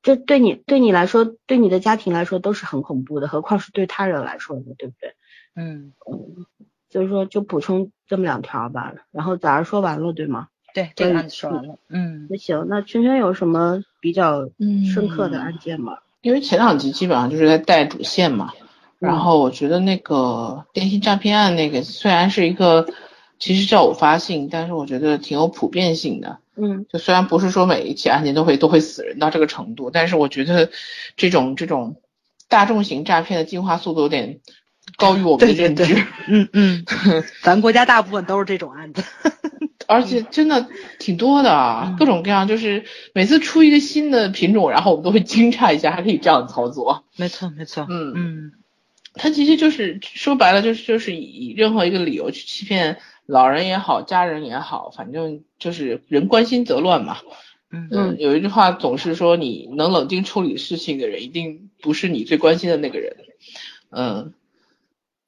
这对你对你来说，对你的家庭来说都是很恐怖的，何况是对他人来说的，对不对？嗯，所以说就补充这么两条吧，然后早上说完了，对吗？对，这个案子说完了。嗯那行，那圈圈有什么比较嗯深刻的案件吗？因为前两集基本上就是在带主线嘛，然后我觉得那个电信诈骗案那个虽然是一个其实叫偶发性，但是我觉得挺有普遍性的。嗯就虽然不是说每一起案件都会都会死人到这个程度，但是我觉得这种这种大众型诈骗的进化速度有点高于我们的认知。对，嗯嗯，咱国家大部分都是这种案子。而且真的挺多的各种各样，就是每次出一个新的品种，然后我们都会惊诧一下，还可以这样操作。没错没错。嗯嗯它其实就是说白了，就是就是以任何一个理由去欺骗老人也好，家人也好，反正就是人关心则乱嘛。嗯嗯，有一句话总是说，你能冷静处理事情的人，一定不是你最关心的那个人。嗯，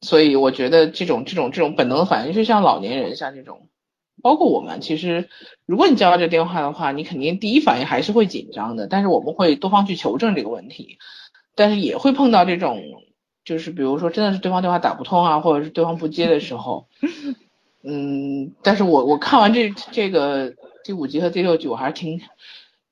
所以我觉得这种这种这种本能的反应，就像老年人，像这种，包括我们，其实如果你接到这个电话的话，你肯定第一反应还是会紧张的，但是我们会多方去求证这个问题，但是也会碰到这种，就是比如说真的是对方电话打不通啊，或者是对方不接的时候，嗯，但是我我看完这这个第五集和第六集，我还是挺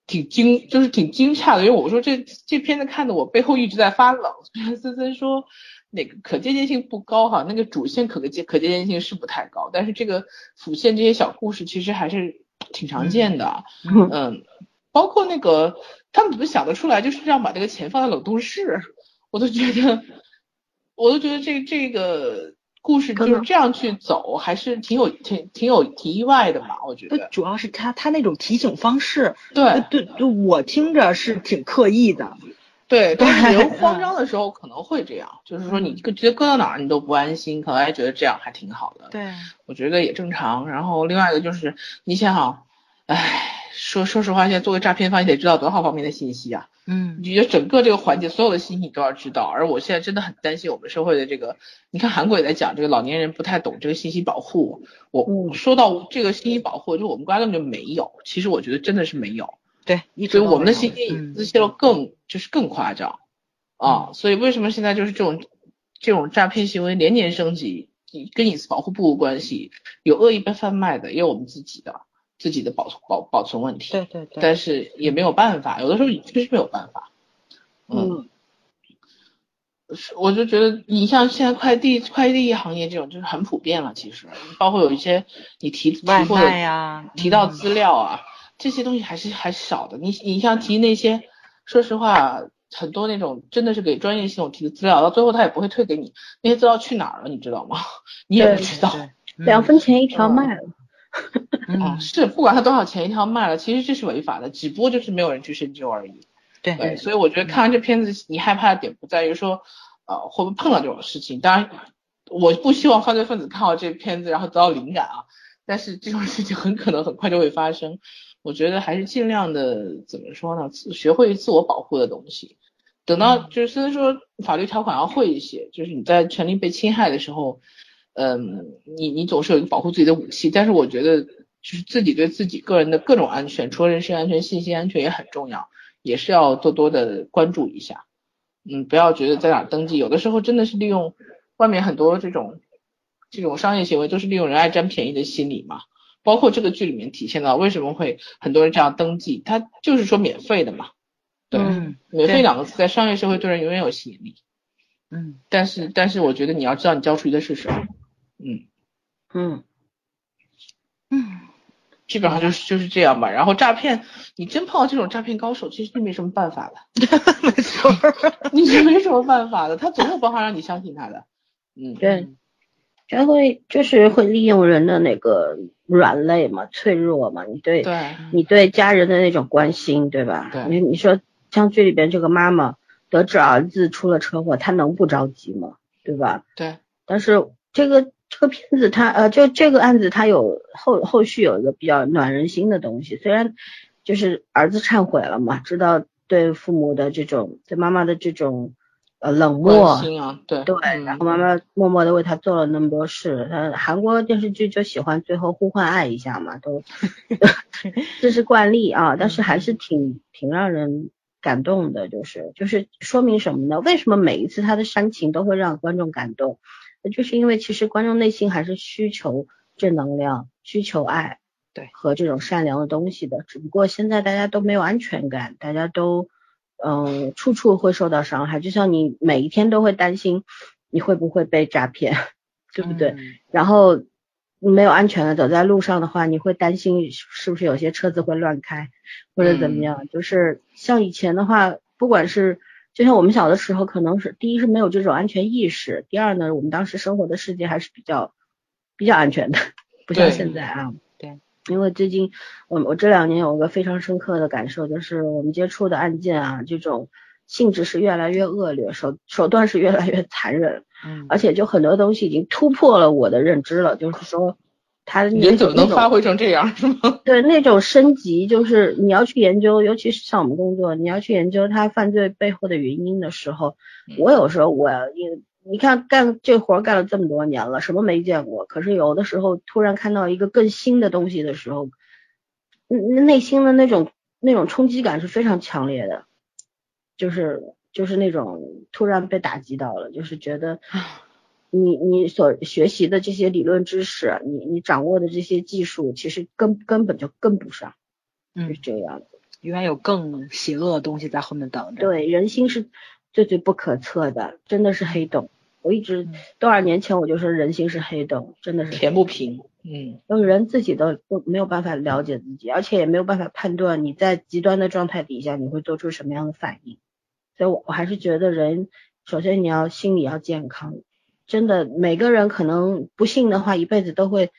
挺惊，就是挺惊诧的，因为我说这这片子看的我背后一直在发冷。森森说那个可借鉴性不高哈，那个主线可借可借鉴性是不太高，但是这个辅线这些小故事其实还是挺常见的。嗯嗯，包括那个他们怎么想得出来，就是这样把这个钱放在冷冻室，我都觉得，我都觉得这这个故事就是这样去走，还是挺有挺挺有挺意外的吧，我觉得。主要是他他那种提醒方式，对对对，我听着是挺刻意的。对，但是对人慌张的时候可能会这样，就是说你搁直接搁到哪儿你都不安心，可能还觉得这样还挺好的。对，我觉得也正常。然后另外一个就是，你想想，唉，说说实话，现在作为诈骗方，你得知道多少方面的信息啊？嗯你觉得整个这个环节所有的信息你都要知道。而我现在真的很担心我们社会的这个，你看韩国也在讲这个老年人不太懂这个信息保护。我嗯说到这个信息保护，就我们国家根本就没有。其实我觉得真的是没有。对，所以我们的信息隐嗯私泄露更就是更夸张啊，所以为什么现在就是这种这种诈骗行为连年升级，跟隐私保护不无关系，有恶意被贩卖的，也有我们自己的自己的保保保存问题，对对对，但是也没有办法，有的时候确实没有办法，嗯，是我就觉得你像现在快递快递行业这种就是很普遍了，其实包括有一些你提提外过的卖呀，嗯提到资料啊，这些东西还是还是少的。你你像提那些，说实话，很多那种真的是给专业系统提的资料，到最后他也不会退给你，那些资料去哪儿了，你知道吗？你也不知道。对两分钱一条卖了。嗯嗯，是，不管他多少钱一条卖了，其实这是违法的，只不过就是没有人去深究而已。对对，所以我觉得看完这片子，你害怕的点不在于说，呃，会不会碰到这种事情。当然，我不希望犯罪分子看到这片子然后得到灵感啊，但是这种事情很可能很快就会发生。我觉得还是尽量的怎么说呢，学会自我保护的东西。等到就是虽然说法律条款要会一些，就是你在权利被侵害的时候，嗯，你你总是有一个保护自己的武器，但是我觉得就是自己对自己个人的各种安全，除了人身安全、信息安全也很重要，也是要多多的关注一下。嗯，不要觉得在哪登记，有的时候真的是利用外面很多这种这种商业行为，都是利用人爱占便宜的心理嘛。包括这个剧里面体现到为什么会很多人这样登记，他就是说免费的嘛。对，嗯免费两个字在商业社会对人永远有吸引力。嗯但是但是我觉得你要知道你交出去的是什么。嗯。嗯嗯，基本上就是就是这样吧。然后诈骗，你真碰到这种诈骗高手，其实是没什么办法的，没错，你是没什么办法的，他总有办法让你相信他的。嗯，对，他会就是会利用人的那个软肋嘛，脆弱嘛，你对对，你对家人的那种关心，对吧？对你你说像剧里边这个妈妈得知儿子出了车祸，她能不着急吗？对吧？对，但是这个这个片子它呃，就这个案子它有后后续有一个比较暖人心的东西，虽然就是儿子忏悔了嘛，知道对父母的这种对妈妈的这种呃冷漠，心啊，对对，嗯然后妈妈默默的为他做了那么多事。他韩国电视剧就喜欢最后互换爱一下嘛，都 这是惯例啊，但是还是挺挺让人感动的，就是就是说明什么呢？为什么每一次他的煽情都会让观众感动？那就是因为其实观众内心还是需求正能量、需求爱，对和这种善良的东西的。只不过现在大家都没有安全感，大家都嗯处处会受到伤害，就像你每一天都会担心你会不会被诈骗，对不对？嗯然后没有安全的走在路上的话，你会担心是不是有些车子会乱开或者怎么样？就是像以前的话，不管是就像我们小的时候，可能是第一是没有这种安全意识，第二呢，我们当时生活的世界还是比较比较安全的，不像现在啊。对。因为最近我我这两年有个非常深刻的感受，就是我们接触的案件啊，这种性质是越来越恶劣，手手段是越来越残忍。嗯而且就很多东西已经突破了我的认知了，就是说，他人怎么能发挥成这样是吗？对那种升级，就是你要去研究，尤其是像我们工作，你要去研究他犯罪背后的原因的时候，嗯。我有时候我你你看干这活儿干了这么多年了，什么没见过，可是有的时候突然看到一个更新的东西的时候，内内心的那种那种冲击感是非常强烈的，就是就是那种突然被打击到了，就是觉得你你所学习的这些理论知识，你你掌握的这些技术，其实根根本就跟不上，嗯是，这样的。永远有更邪恶的东西在后面等着。，对，人心是最最不可测的，真的是黑洞。我一直嗯多少年前我就说人心是黑洞，真的是填不平，嗯就是人自己都都没有办法了解自己，而且也没有办法判断你在极端的状态底下你会做出什么样的反应。所以我我还是觉得人，首先你要心理要健康，真的每个人可能不幸的话一辈子都会，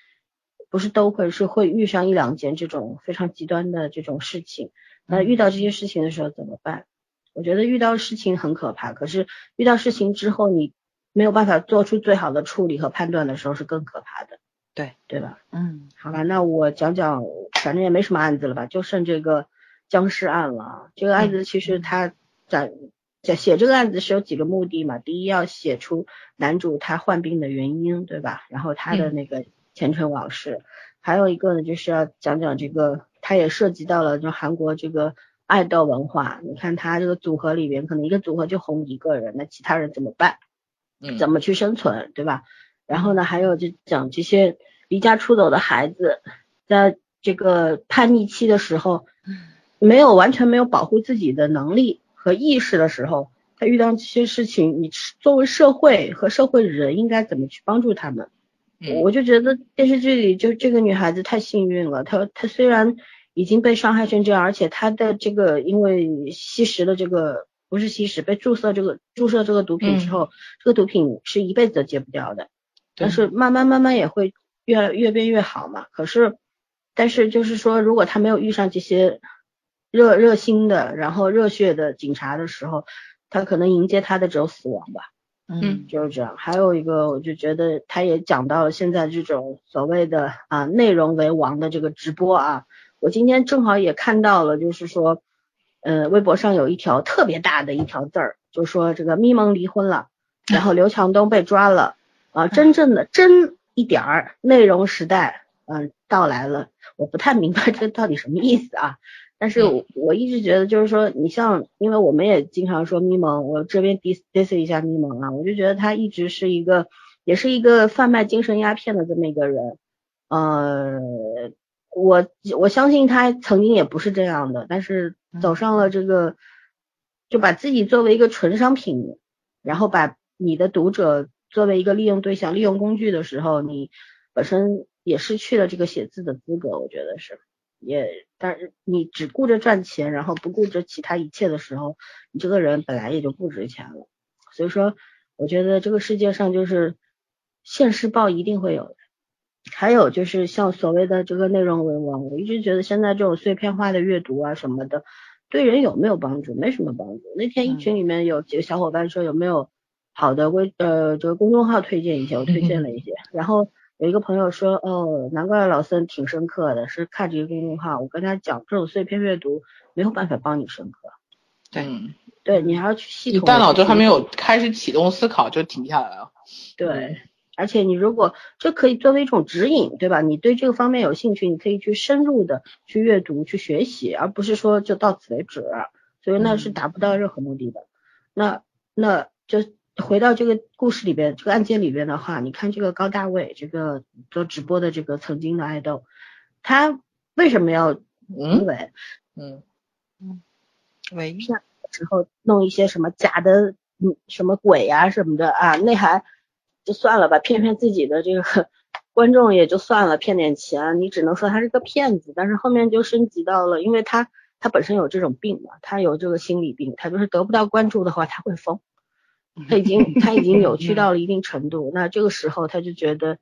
不是都会是会遇上一两件这种非常极端的这种事情。那遇到这些事情的时候怎么办？我觉得遇到事情很可怕，可是遇到事情之后你没有办法做出最好的处理和判断的时候是更可怕的。对对吧？嗯好吧，那我讲讲，反正也没什么案子了吧，就剩这个僵尸案了啊。这个案子其实它在在写这个案子是有几个目的嘛，第一要写出男主他患病的原因，对吧？然后他的那个前尘往事，还有一个呢就是要讲讲这个，他也涉及到了就韩国这个爱豆文化。你看他这个组合里边，可能一个组合就红一个人，那其他人怎么办？嗯，怎么去生存，对吧？然后呢，还有就讲这些离家出走的孩子，在这个叛逆期的时候，没有完全没有保护自己的能力和意识的时候，他遇到这些事情，你作为社会和社会人应该怎么去帮助他们？嗯我就觉得电视剧里就这个女孩子太幸运了，她她虽然已经被伤害成这样，而且她的这个因为吸食了这个不是吸食，被注射这个注射这个毒品之后，这个毒品是一辈子都戒不掉的，但是慢慢慢慢也会越来越变越好嘛。可是，但是就是说，如果她没有遇上这些热热心的，然后热血的警察的时候，他可能迎接他的只有死亡吧。嗯就是这样。还有一个，我就觉得他也讲到了现在这种所谓的啊内容为王的这个直播啊，我今天正好也看到了，就是说，呃，微博上有一条特别大的一条字儿，就说这个咪蒙离婚了，然后刘强东被抓了，啊，真正的真一点儿内容时代，嗯、到来了。我不太明白这到底什么意思啊。但是我我一直觉得，就是说，你像，因为我们也经常说咪蒙，我这边 dis diss 一下咪蒙啊，我就觉得他一直是一个，也是一个贩卖精神鸦片的这么一个人。呃，我我相信他曾经也不是这样的，但是走上了这个，就把自己作为一个纯商品，然后把你的读者作为一个利用对象、利用工具的时候，你本身也失去了这个写字的资格，我觉得是。也，但是你只顾着赚钱，然后不顾着其他一切的时候，你这个人本来也就不值钱了。所以说，我觉得这个世界上就是现世报一定会有的，还有就是像所谓的这个内容文网，我一直觉得现在这种碎片化的阅读啊什么的，对人有没有帮助？没什么帮助。那天一群里面有几个小伙伴说有没有好的微呃这个公众号推荐一些，我推荐了一些。然后有一个朋友说哦，难怪老森挺深刻的，是看这个公众号。我跟他讲，这种碎片阅读没有办法帮你深刻。对，对你还要去系统。你大脑就还没有开始启动思考就停下来了。对。而且你如果这可以作为一种指引，对吧？你对这个方面有兴趣，你可以去深入的去阅读、去学习，而不是说就到此为止。所以那是达不到任何目的的。那那就回到这个故事里边，这个案件里边的话，你看这个高大卫，这个做直播的这个曾经的爱豆，他为什么要因为嗯嗯为骗时候弄一些什么假的嗯什么鬼呀什么的啊，那还。就算了吧，骗骗自己的这个 观众也就算了，骗点钱，你只能说他是个骗子。但是后面就升级到了，因为他他本身有这种病嘛，他有这个心理病，他就是得不到关注的话他会疯，他已经他已经扭曲到了一定程度。那这个时候他就觉得，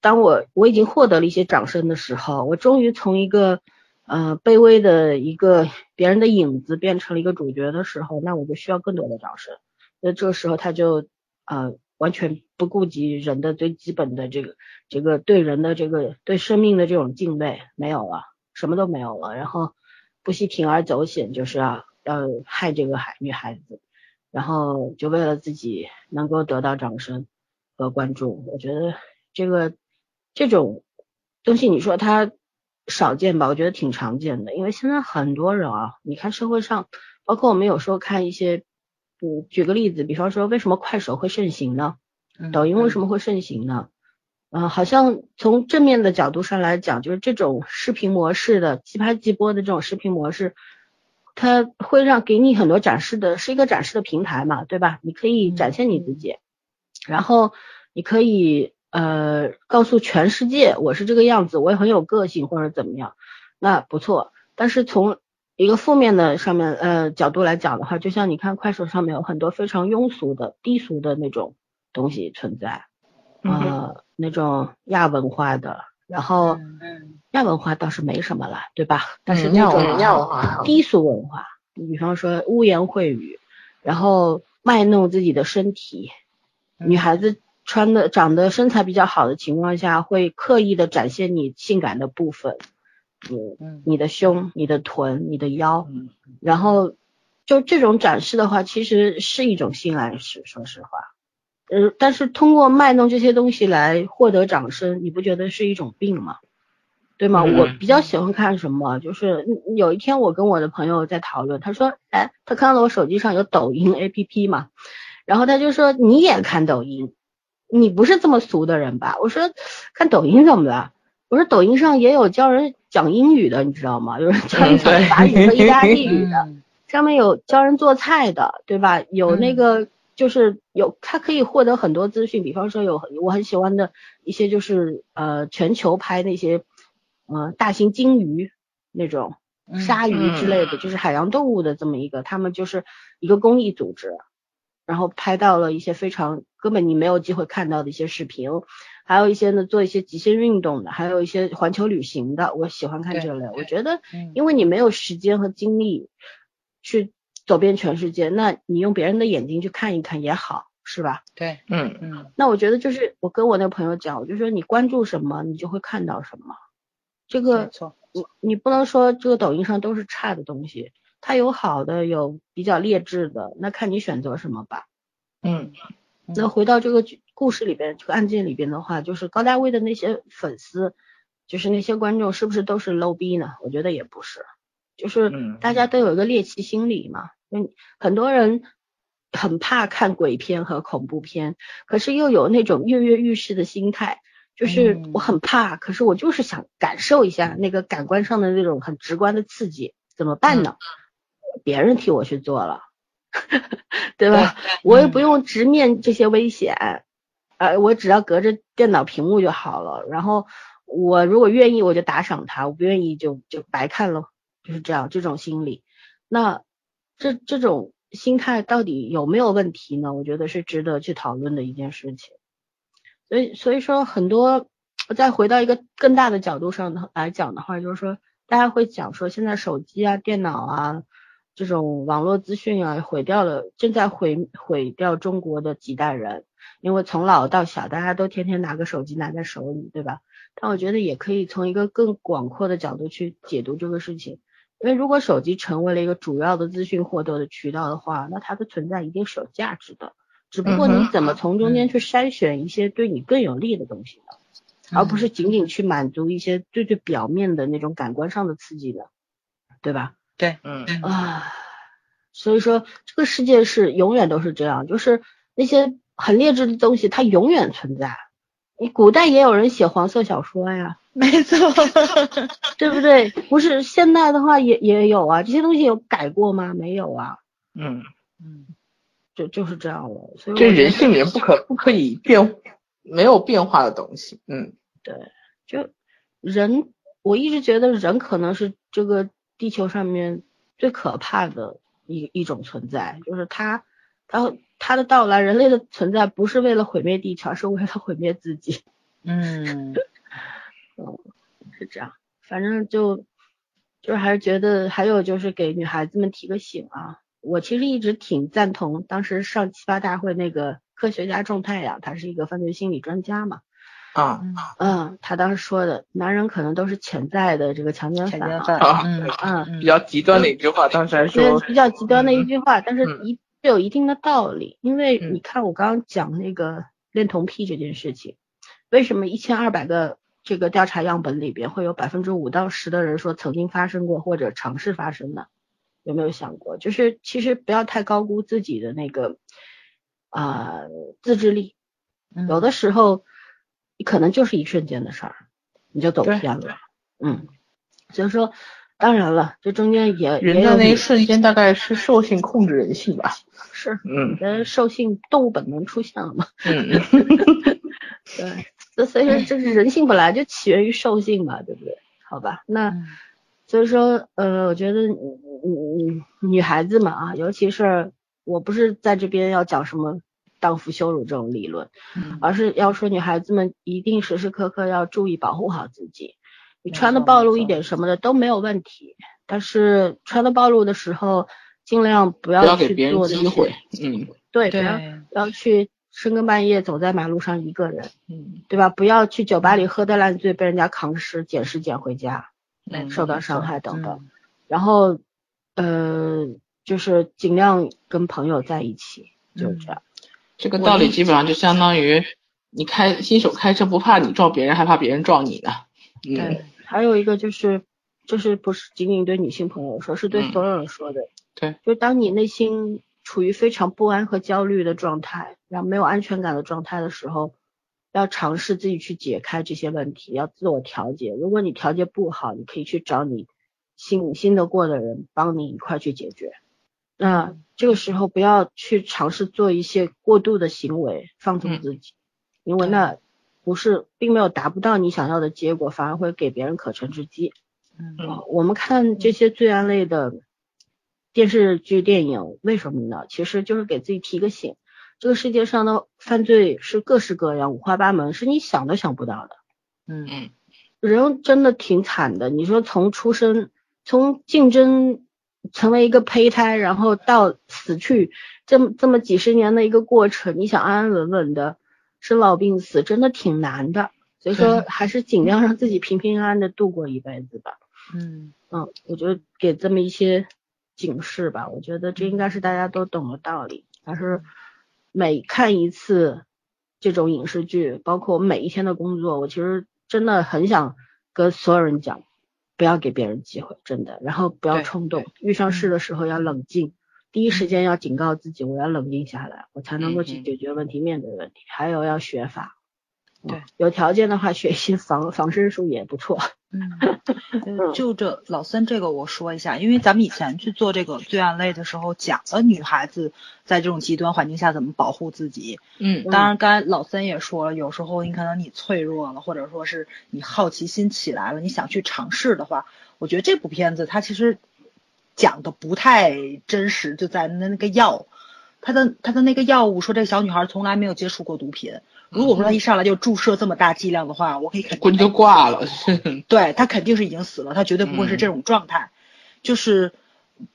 当我我已经获得了一些掌声的时候，我终于从一个呃卑微的一个别人的影子变成了一个主角的时候，那我就需要更多的掌声。那这个时候他就呃。完全不顾及人的最基本的这个这个对人的这个对生命的这种敬畏没有了，什么都没有了，然后不惜铤而走险，就是要要害这个孩女孩子，然后就为了自己能够得到掌声和关注。我觉得这个这种东西你说它少见吧，我觉得挺常见的，因为现在很多人啊，你看社会上，包括我们有时候看一些。嗯，举个例子，比方说为什么快手会盛行呢？抖音为什么会盛行呢？嗯，好像从正面的角度上来讲，就是这种视频模式的即拍即播的这种视频模式，它会让给你很多展示的，是一个展示的平台嘛，对吧？你可以展现你自己，然后你可以呃告诉全世界我是这个样子，我也很有个性或者怎么样，那不错。但是从一个负面的上面呃角度来讲的话，就像你看快手上面有很多非常庸俗的低俗的那种东西存在，呃那种亚文化的，然后亚文化倒是没什么了，对吧？但是那种亚文化低俗文化，你比方说污言秽语，然后卖弄自己的身体，女孩子穿的长得身材比较好的情况下，会刻意的展现你性感的部分。嗯，你的胸、你的臀、你的腰，然后就这种展示的话，其实是一种性暗示。说实话，呃，但是通过卖弄这些东西来获得掌声，你不觉得是一种病吗？对吗？我比较喜欢看什么，就是有一天我跟我的朋友在讨论，他说，哎，他看到我手机上有抖音 APP 嘛，然后他就说你也看抖音，你不是这么俗的人吧？我说看抖音怎么了？我说抖音上也有教人讲英语的，你知道吗？有人教人讲法语和意大利语的，上面有教人做菜的，对吧？有那个就是有，他可以获得很多资讯，比方说有我很喜欢的一些就是呃全球拍那些呃大型鲸鱼那种鲨鱼之类的，就是海洋动物的这么一个，他们就是一个公益组织，然后拍到了一些非常根本你没有机会看到的一些视频。还有一些呢，做一些极限运动的，还有一些环球旅行的，我喜欢看这类。我觉得，因为你没有时间和精力去走遍全世界，那你用别人的眼睛去看一看也好，是吧？对，嗯嗯。那我觉得就是我跟我那个朋友讲，我就说你关注什么，你就会看到什么。这个，你你不能说这个抖音上都是差的东西，它有好的，有比较劣质的，那看你选择什么吧。嗯。那回到这个故事里边，这个案件里边的话，就是高大威的那些粉丝，就是那些观众，是不是都是 low 逼呢？我觉得也不是，就是大家都有一个猎奇心理嘛。嗯，很多人很怕看鬼片和恐怖片，可是又有那种跃跃欲试的心态，就是我很怕，可是我就是想感受一下那个感官上的那种很直观的刺激，怎么办呢？别人替我去做了。对吧？我也不用直面这些危险，呃，我只要隔着电脑屏幕就好了。然后我如果愿意，我就打赏他；我不愿意，就就白看了。就是这样，这种心理。那这这种心态到底有没有问题呢？我觉得是值得去讨论的一件事情。所以所以说，很多再回到一个更大的角度上来讲的话，就是说大家会讲说现在手机啊、电脑啊这种网络资讯啊毁掉了，正在毁毁掉中国的几代人，因为从老到小大家都天天拿个手机拿在手里，对吧？但我觉得也可以从一个更广阔的角度去解读这个事情，因为如果手机成为了一个主要的资讯获得的渠道的话，那它的存在一定是有价值的，只不过你怎么从中间去筛选一些对你更有利的东西呢？而不是仅仅去满足一些最最表面的那种感官上的刺激的，对吧？对，嗯啊，所以说这个世界是永远都是这样，就是那些很劣质的东西它永远存在。你古代也有人写黄色小说呀，没错，对不对？不是现代的话也也有啊，这些东西有改过吗？没有啊，嗯，嗯，就就是这样了。所以我这人性里面不可不可以变没有变化的东西，嗯对，就人，我一直觉得人可能是这个地球上面最可怕的一一种存在，就是他，他他的到来，人类的存在不是为了毁灭地球，而是为了毁灭自己，嗯，是这样。反正就就是还是觉得，还有就是给女孩子们提个醒啊，我其实一直挺赞同当时上七八大会那个科学家种太阳，他是一个犯罪心理专家嘛。啊嗯，他当时说的，男人可能都是潜在的这个强奸犯啊，强奸犯，啊嗯嗯，比较极端的一句话，当时还说比较极端的一句话，但是嗯一是有一定的道理，因为嗯你看我刚刚讲那个恋童癖这件事情，为什么一千二百个这个调查样本里边会有百分之五到十的人说曾经发生过或者尝试发生的？有没有想过？就是其实不要太高估自己的那个啊、自制力，嗯有的时候可能就是一瞬间的事儿，你就走偏了。嗯，所以说，当然了，这中间也人的那一瞬间大概是兽性控制人性吧，是嗯人的兽性动物本能出现了嘛？嗯 对，这所以说这是人性本来就起源于兽性嘛，对不对？好吧，那嗯。所以说，呃，我觉得嗯嗯嗯女孩子嘛啊，尤其是我不是在这边要讲什么荡妇羞辱这种理论，嗯。而是要说女孩子们一定时时刻刻要注意保护好自己，你穿的暴露一点什么的都没有问题，但是穿的暴露的时候，尽量不不要要去别人做那些机会，嗯。对，不要，不要去深更半夜走在马路上一个人，嗯对吧？不要去酒吧里喝得烂醉，被人家扛尸捡尸捡回家，嗯受到伤害等等。嗯然后，呃，就是尽量跟朋友在一起，就这样。这个道理基本上就相当于你开新手开车不怕你撞别人，还怕别人撞你呢，嗯对，还有一个就是，就是不是仅仅对女性朋友说，是对嗯所有人说的。对，就当你内心处于非常不安和焦虑的状态，然后没有安全感的状态的时候，要尝试自己去解开这些问题，要自我调节。如果你调节不好，你可以去找你信信得过的人帮你一块去解决。那这个时候不要去尝试做一些过度的行为，放纵嗯自己，因为那不是并没有达不到你想要的结果，反而会给别人可乘之机。嗯我们看这些罪案类的电视剧、电影，为什么呢？其实就是给自己提个醒，这个世界上的犯罪是各式各样、五花八门，是你想都想不到的。嗯嗯人真的挺惨的，你说从出生，从竞争成为一个胚胎，然后到死去，这么这么几十年的一个过程，你想安安稳稳的生老病死，真的挺难的。所以说，还是尽量让自己平平安安的度过一辈子吧。嗯嗯，我就给这么一些警示吧。我觉得这应该是大家都懂的道理。但是每看一次这种影视剧，包括我每一天的工作，我其实真的很想跟所有人讲，不要给别人机会，真的。然后不要冲动，遇上事的时候要冷静，第一时间要警告自己，我要冷静下来，我才能够去解决问题，面对问题。还有要学法。嗯对，有条件的话学一些防防身术也不错。嗯，呃就这老三这个我说一下，因为咱们以前去做这个罪案类的时候，讲了女孩子在这种极端环境下怎么保护自己。嗯当然，刚才老三也说了，有时候你可能你脆弱了，或者说是你好奇心起来了，你想去尝试的话，我觉得这部片子它其实讲的不太真实，就在那那个药。他的他的那个药物说这小女孩从来没有接触过毒品，如果说他一上来就注射这么大剂量的话，我可以肯定就挂了。对他肯定是已经死了，他绝对不会是这种状态。就是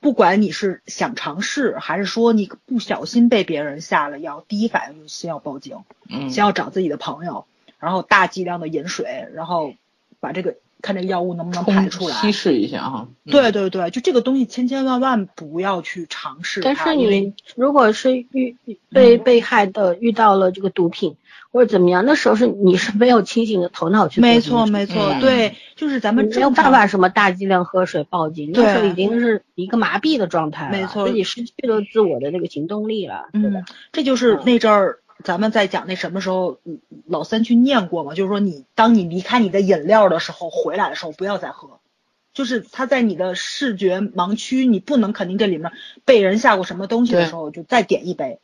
不管你是想尝试，还是说你不小心被别人下了药，第一反应就是先要报警，嗯，先要找自己的朋友，然后大剂量的饮水，然后把这个看这药物能不能排出来。稀释一下哈。对对对，就这个东西千千万万不要去尝试。但是你如果是遇被被害的遇到了这个毒品或者怎么样，那时候是你是没有清醒的头脑去做没错没错，嗯对，就是咱们没有办法什么大剂量喝水报警，那时候已经是一个麻痹的状态了，没错自己失去了自我的那个行动力了，对吧嗯？，这就是嗯那阵儿咱们在讲那什么时候，嗯老三去念过嘛，就是说你当你离开你的饮料的时候，回来的时候不要再喝，就是他在你的视觉盲区，你不能肯定这里面被人下过什么东西的时候，就再点一杯。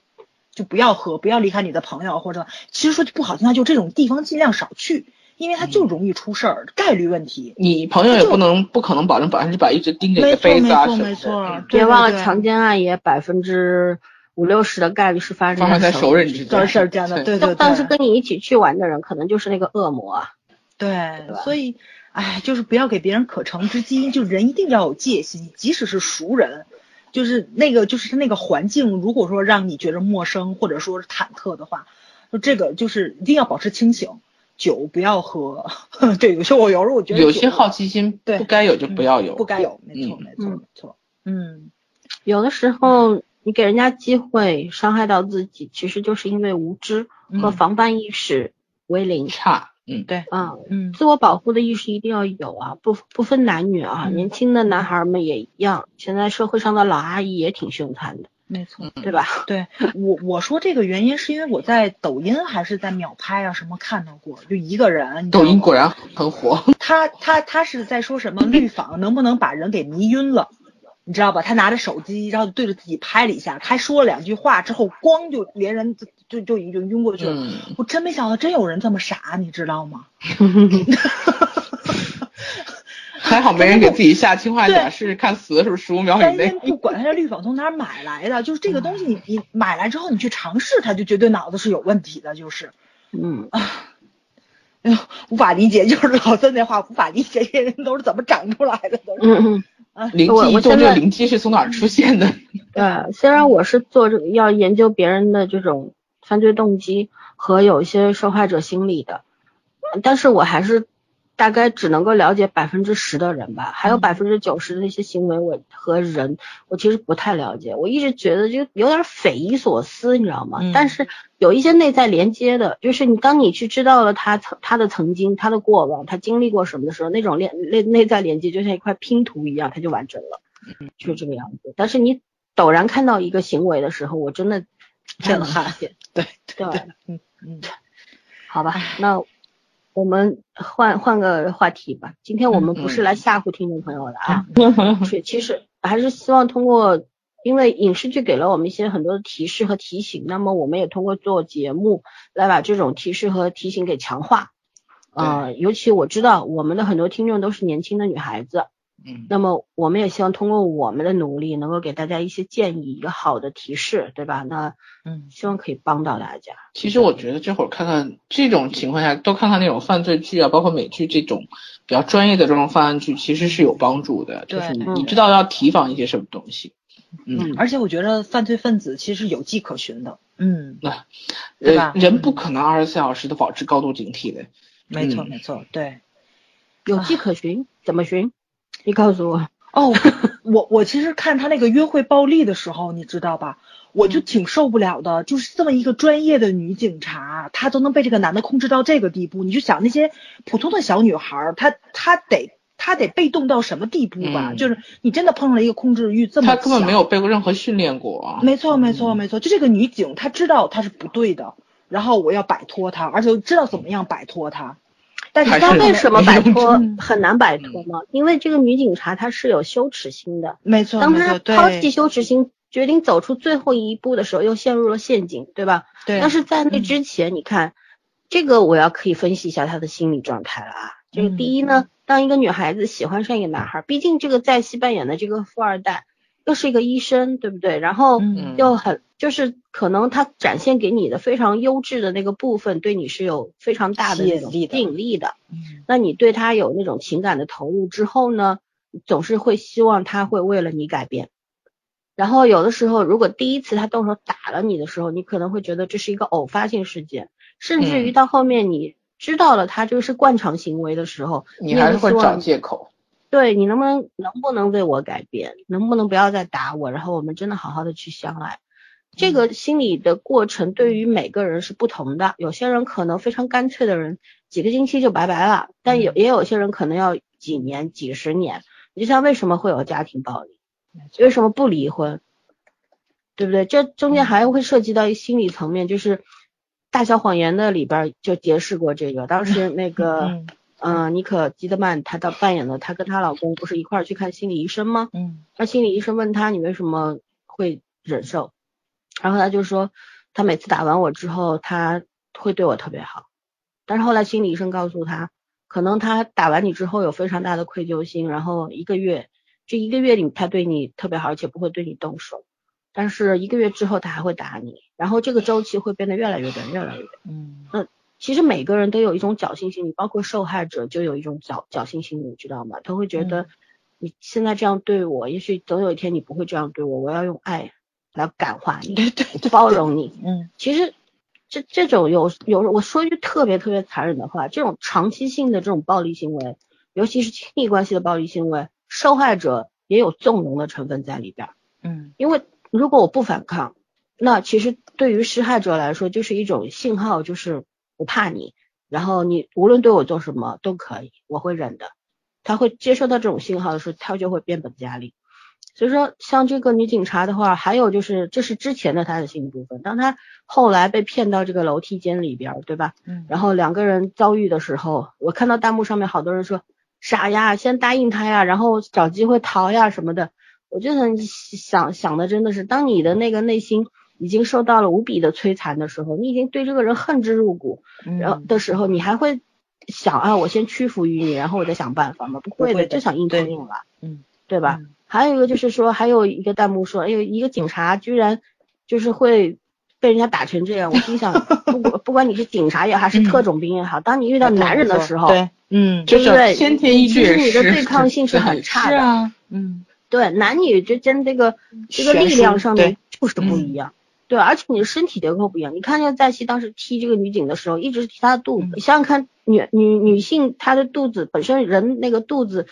就不要喝，不要离开你的朋友，或者其实说句不好听话，就这种地方尽量少去，因为它就容易出事儿，概率问题。你朋友也不能不可能保证百分之百一直盯着你没错的杯子啊没错没错。没错嗯别忘了强奸案也百分之五六十的概率是发生发生在熟熟人之间。这事儿对对对。但是跟你一起去玩的人可能就是那个恶魔啊，对对，所以，哎，就是不要给别人可乘之机，就人一定要有戒心，即使是熟人，就是那个就是那个环境，如果说让你觉得陌生或者说是忐忑的话，就这个就是一定要保持清醒，酒不要喝。对，有些我有时候我觉得有些好奇心对不该有就不要有，不该有，没错嗯没错嗯没错，嗯，有的时候你给人家机会伤害到自己，其实就是因为无知和嗯防范意识为零。差，嗯，对，啊，嗯自我保护的意识一定要有啊，不不分男女啊，嗯年轻的男孩们也一样。现在社会上的老阿姨也挺凶残的，没错。对吧？对我我说这个原因是因为我在抖音还是在秒拍啊什么看到过，就一个人，抖音果然很火。他他他是在说什么 绿坊能不能把人给迷晕了，你知道吧？他拿着手机，然后对着自己拍了一下，还说了两句话之后，咣就连人就就就已经晕过去了。嗯，我真没想到真有人这么傻，你知道吗？还好没人给自己下氰化钾，试试看死的是不是十五秒以内。不管他这绿仿从哪儿买来的，就是这个东西你你买来之后你去尝试它，就绝对脑子是有问题的，就是。嗯，哎呦，无法理解，就是老孙那话，无法理解这些人都是怎么长出来的，都是。嗯嗯，灵机一动，这个灵机是从哪儿出现的？对，虽然我是做这个要研究别人的这种犯罪动机和有一些受害者心理的，但是我还是大概只能够了解百分之十的人吧，还有嗯百分之九十的那些行为我和人，我其实不太了解。我一直觉得就有点匪夷所思，你知道吗？嗯但是有一些内在连接的，就是你当你去知道了他曾他的曾经、他的过往、他经历过什么的时候，那种连内内在连接就像一块拼图一样，它就完整了。就是这个样子。但是你陡然看到一个行为的时候，我真的震撼对对，嗯嗯，好吧，那我们换换个话题吧。今天我们不是来吓唬听众朋友的啊，是其实还是希望通过，因为影视剧给了我们一些很多的提示和提醒，那么我们也通过做节目来把这种提示和提醒给强化。呃，尤其我知道我们的很多听众都是年轻的女孩子，嗯，那么我们也希望通过我们的努力，能够给大家一些建议，一个好的提示，对吧？那嗯希望可以帮到大家。其实我觉得这会儿看看这种情况下，多看看那种犯罪剧啊，包括美剧这种比较专业的这种犯案剧，其实是有帮助的。对就是你知道要提防一些什么东西。嗯，而且我觉得犯罪分子其实有迹可循的，嗯，那对吧呃，人不可能二十四小时都保持高度警惕的。没错嗯没错，对。有迹可循，怎么循？你告诉我。哦，我我其实看他那个约会暴力的时候，你知道吧？我就挺受不了的，就是这么一个专业的女警察，她都能被这个男的控制到这个地步，你就想那些普通的小女孩儿，她她得她得被动到什么地步吧？嗯就是你真的碰上了一个控制欲这么强，他根本没有被过任何训练过啊。没错，没错，没错，就这个女警，她知道她是不对的，然后我要摆脱她，而且我知道怎么样摆脱她。但是还是知道为什么摆脱嗯很难摆脱吗？因为这个女警察她是有羞耻心的，没错，当她没错，对抛弃羞耻心，决定走出最后一步的时候，又陷入了陷阱，对吧？对，但是在那嗯之前，你看，这个我要可以分析一下她的心理状态了啊。就是第一呢，当一个女孩子喜欢上一个男孩，毕竟这个在戏扮演的这个富二代，又是一个医生，对不对？然后嗯又很就是可能他展现给你的非常优质的那个部分，对你是有非常大的吸那种吸引力的引力的。嗯那你对他有那种情感的投入之后呢，总是会希望他会为了你改变。然后有的时候，如果第一次他动手打了你的时候，你可能会觉得这是一个偶发性事件，甚至于嗯到后面你知道了他这个是惯常行为的时候，你还是会找借口。对你能不能能不能为我改变，能不能不要再打我，然后我们真的好好的去相爱。这个心理的过程对于每个人是不同的，有些人可能非常干脆的人，几个星期就拜拜了，但有也有些人可能要几年、几十年。你就像为什么会有家庭暴力，为什么不离婚，对不对？这中间还会涉及到一心理层面，就是《大小谎言》的里边就揭示过这个，当时那个。嗯嗯，妮可基德曼她的扮演的，她跟她老公不是一块儿去看心理医生吗？嗯那心理医生问她你为什么会忍受，然后她就说她每次打完我之后，他会对我特别好，但是后来心理医生告诉她，可能他打完你之后有非常大的愧疚心，然后一个月这一个月里他对你特别好，而且不会对你动手，但是一个月之后他还会打你，然后这个周期会变得越来越短，越来越短。嗯其实每个人都有一种侥幸心理，包括受害者就有一种侥侥幸心理，你知道吗？他会觉得你现在这样对我，也许总有一天你不会这样对我，我要用爱来感化你，对对 包容你。嗯其实这这种有有，我说一句特别特别残忍的话，这种长期性的这种暴力行为，尤其是亲密关系的暴力行为，受害者也有纵容的成分在里边儿。嗯因为如果我不反抗，那其实对于施害者来说就是一种信号，就是我怕你，然后你无论对我做什么都可以，我会忍的。他会接收到这种信号的时候，他就会变本加厉。所以说，像这个女警察的话，还有就是这是之前的她的心理部分，当她后来被骗到这个楼梯间里边儿，对吧？嗯然后两个人遭遇的时候，我看到弹幕上面好多人说傻呀，先答应他呀，然后找机会逃呀什么的。我就很想想的真的是，当你的那个内心已经受到了无比的摧残的时候，你已经对这个人恨之入骨，然后嗯的时候，你还会想啊，我先屈服于你，然后我再想办法吗？不会的，就想硬碰硬了，嗯对吧？嗯还有一个就是说，还有一个弹幕说，哎呦，一个警察居然就是会被人家打成这样。我心想，不管不管你是警察也好，还是特种兵也好，当你遇到男人的时候，对嗯就是先天一其实，你的对抗性是很差的。是啊，嗯对，男女之间这个这个力量上面就是不一样。对，而且你的身体结构不一样。你看，那个在熙当时踢这个女警的时候，一直是踢她的肚子。嗯你想想看，女女女性她的肚子本身人那个肚子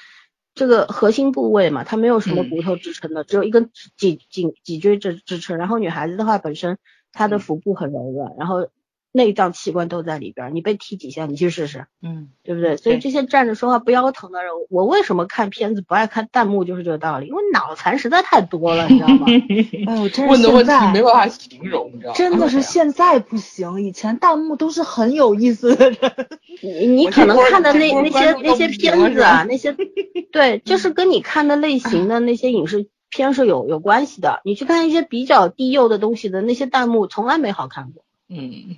这个核心部位嘛，它没有什么嗯骨头支撑的，只有一根脊脊脊椎支支撑。然后女孩子的话，本身她的腹部很柔软，然后内脏器官都在里边儿。你被踢几下，你去试试。嗯对不对？所以这些站着说话不腰疼的人，我为什么看片子不爱看弹幕，就是这个道理，因为脑残实在太多了，你知道吗？哎呦，真是问的问题现在没办法形容，你知道吗？真的是现在不行，以前弹幕都是很有意思的人。你你可能看的那那些那些片子啊，那些 对，就是跟你看的类型的那些影视片是有有关系的。你去看一些比较低幼的东西的那些弹幕，从来没好看过，嗯，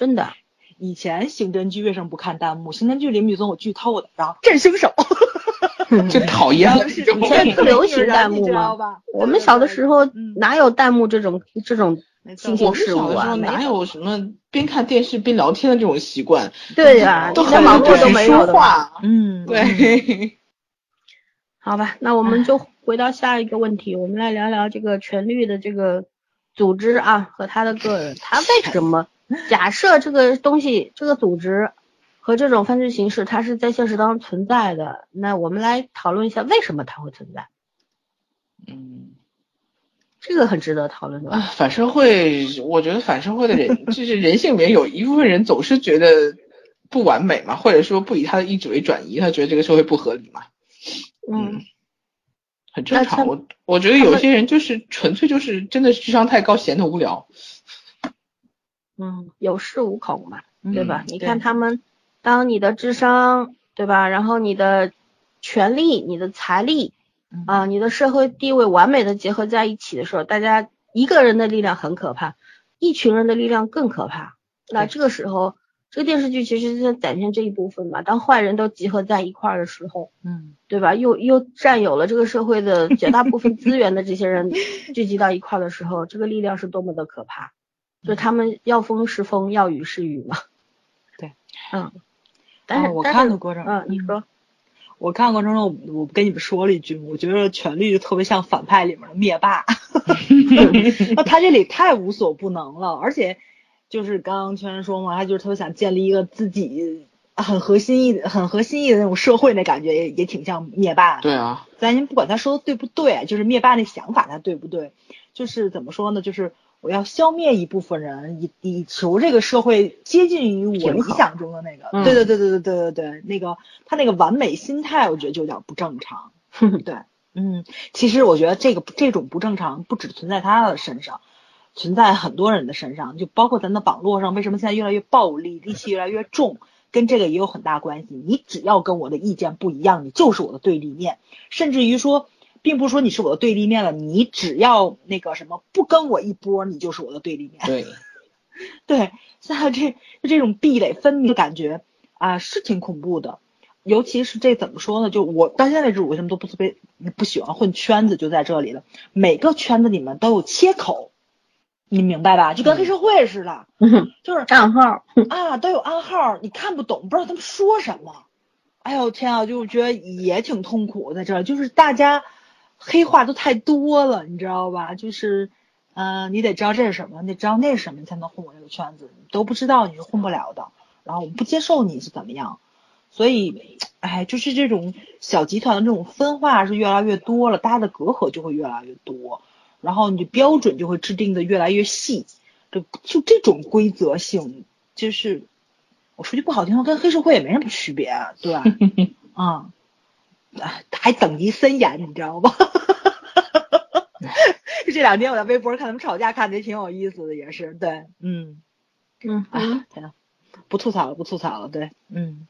真的。以前刑侦剧为什么不看弹幕？刑侦剧里面总有剧透的，然后震凶手，就讨厌了这种以前特流行弹幕你知道嘛。吧？我们小的时候嗯哪有弹幕这种这种没错我们新鲜事物啊？小的时候哪有什么边看电视边聊天的这种习惯？对呀、都你连网络都没有的。话。嗯，对，好吧，那我们就回到下一个问题，我们来聊聊这个全律的这个组织啊和他的个人，他为什么假设这个东西这个组织和这种犯罪形式它是在现实当中存在的，那我们来讨论一下为什么它会存在，嗯。这个很值得讨论的吧？啊，反社会，我觉得反社会的人，就是人性里面有一部分人总是觉得不完美嘛，或者说不以他的意志为转移，他觉得这个社会不合理嘛，嗯，很正常。我我觉得有些人就是纯粹就是真的是智商太高，闲得无聊。嗯，有恃无恐嘛，对吧？嗯你看他们，当你的智商，对吧？然后你的权利、你的财力嗯啊、你的社会地位完美的结合在一起的时候，大家一个人的力量很可怕，一群人的力量更可怕。那这个时候，这个电视剧其实是在展现这一部分嘛。当坏人都集合在一块儿的时候，嗯，对吧？又又占有了这个社会的绝大部分资源的这些人 聚集到一块儿的时候，这个力量是多么的可怕。就他们要风是风，要雨是雨嘛。对，嗯。但是我看的过程，嗯，你说，我看过程中，我跟你们说了一句，我觉得权力就特别像反派里面的灭霸，他这里太无所不能了，而且就是刚刚圈说嘛，他就是特别想建立一个自己很核心意、很核心意的那种社会，那感觉也也挺像灭霸。对啊，咱先不管他说的对不对，就是灭霸那想法他对不对，就是怎么说呢，就是。我要消灭一部分人，以以求这个社会接近于我理想中的那个。对对对对对对对对，那个他那个完美心态，我觉得就有点不正常。对，嗯，其实我觉得这个这种不正常不只存在他的身上，存在很多人的身上，就包括咱的网络上，为什么现在越来越暴力，戾气越来越重，跟这个也有很大关系。你只要跟我的意见不一样，你就是我的对立面，甚至于说。并不是说你是我的对立面了，你只要那个什么不跟我一波，你就是我的对立面。对，对，像这就这种壁垒分明的感觉啊，是挺恐怖的。尤其是这怎么说呢？就我到现在为止，我为什么都不特别不喜欢混圈子，就在这里了。每个圈子里面都有切口，你明白吧？就跟黑社会似的，就是暗号啊，都有暗号，你看不懂，不知道他们说什么。哎呦天啊，就觉得也挺痛苦，在这就是大家。黑话都太多了，你知道吧？就是，嗯，你得知道这是什么，你得知道那是什么，你才能混我这个圈子。你都不知道，你是混不了的。然后我们不接受你是怎么样，所以，哎，就是这种小集团的这种分化是越来越多了，大家的隔阂就会越来越多，然后你的标准就会制定的越来越细。就就这种规则性，就是我说句不好听的，跟黑社会也没什么区别，对吧？啊。还等级森严，你知道吗？就 这两天我在微博看他们吵架，看的也挺有意思的，也是对，嗯嗯，哎，天呐，不吐槽了，不吐槽了，对，嗯，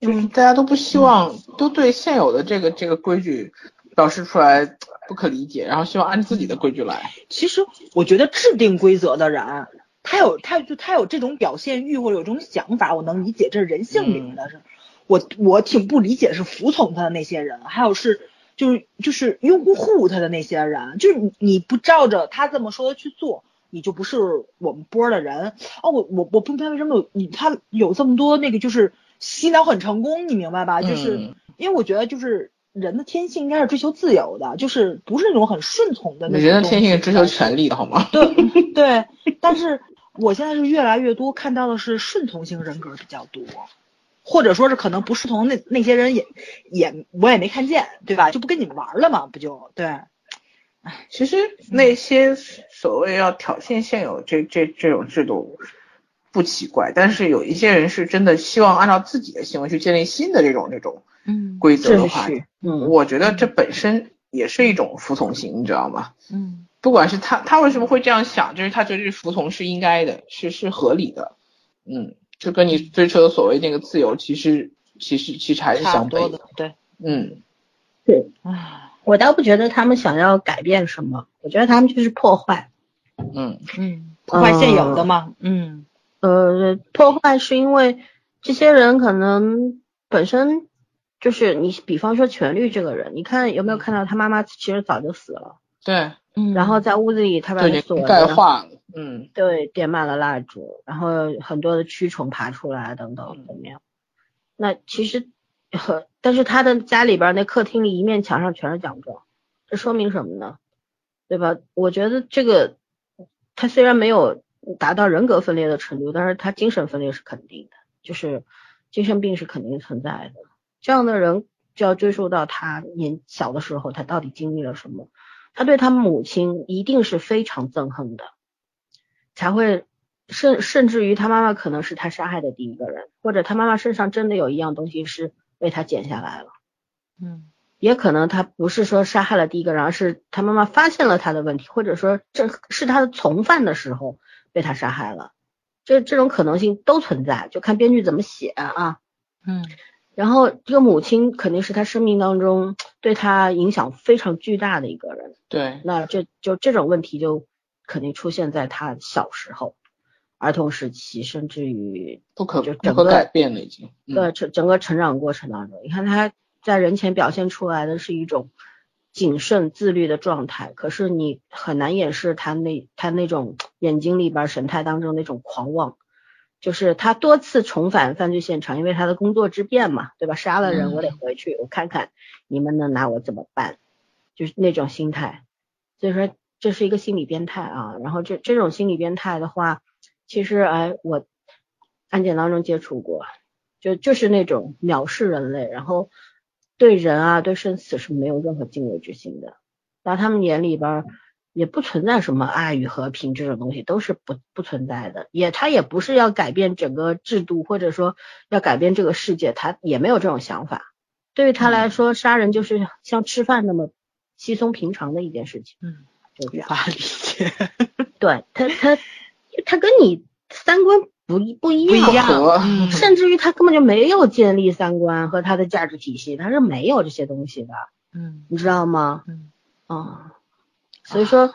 就是大家都不希望，都对现有的这个这个规矩表示出来不可理解，然后希望按自己的规矩来。其实我觉得制定规则的人，他有他就他有这种表现欲或者有这种想法，我能理解，这是人性里面的事。我我挺不理解是服从他的那些人，还有是就是就是拥护他的那些人，就是你你不照着他这么说的去做，你就不是我们波的人哦。我我我不明白为什么有你他有这么多那个就是洗脑很成功，你明白吧？就是因为我觉得就是人的天性应该是追求自由的，就是不是那种很顺从的那种。人的天性是追求权利的好吗？对对，但是我现在是越来越多看到的是顺从型人格比较多。或者说是可能不是同那那些人也也我也没看见，对吧？就不跟你们玩了嘛，不就对？哎，其实那些所谓要挑衅现有这这这种制度不奇怪，但是有一些人是真的希望按照自己的行为去建立新的这种这种嗯规则的话，嗯，我觉得这本身也是一种服从性，你知道吗？嗯，不管是他他为什么会这样想，就是他觉得服从是应该的，是是合理的，嗯。就跟你追求的所谓那个自由，其实其实其实还是相悖的，对，嗯，对，唉，我倒不觉得他们想要改变什么，我觉得他们就是破坏，嗯。嗯，破坏现有的嘛，嗯，呃，破坏是因为这些人可能本身就是你，比方说权律这个人，你看有没有看到他妈妈其实早就死了，对，嗯，然后在屋子里他把锁盖化了。嗯，对，点满了蜡烛，然后很多的蛆虫爬出来，等等，怎么样？那其实，但是他的家里边那客厅里一面墙上全是奖状，这说明什么呢？对吧？我觉得这个他虽然没有达到人格分裂的程度，但是他精神分裂是肯定的，就是精神病是肯定存在的。这样的人就要追溯到他年小的时候，他到底经历了什么？他对他母亲一定是非常憎恨的。才会甚甚至于他妈妈可能是他杀害的第一个人，或者他妈妈身上真的有一样东西是被他剪下来了，嗯，也可能他不是说杀害了第一个人，而是他妈妈发现了他的问题，或者说这是他的从犯的时候被他杀害了，这这种可能性都存在，就看编剧怎么写啊，嗯，然后这个母亲肯定是他生命当中对他影响非常巨大的一个人，对，那这就这种问题就。肯定出现在他小时候，儿童时期，甚至于不可就整个改变了已经。嗯对整整个成长过程当中，你看他在人前表现出来的是一种谨慎自律的状态，可是你很难掩饰他那他那种眼睛里边神态当中那种狂妄。就是他多次重返犯罪现场，因为他的工作之便嘛，对吧？杀了人，嗯我得回去，我看看你们能拿我怎么办，就是那种心态。所以说这是一个心理变态啊。然后这这种心理变态的话，其实哎，我案件当中接触过，就就是那种藐视人类，然后对人啊对生死是没有任何敬畏之心的，在他们眼里边儿也不存在什么爱与和平这种东西，都是不不存在的。也他也不是要改变整个制度，或者说要改变这个世界，他也没有这种想法。对于他来说，杀人就是像吃饭那么稀松平常的一件事情，嗯，就。无法理解。对他，他他跟你三观不一不一不一样，甚至于他根本就没有建立三观和他的价值体系，他是没有这些东西的，嗯你知道吗？嗯啊、所以说，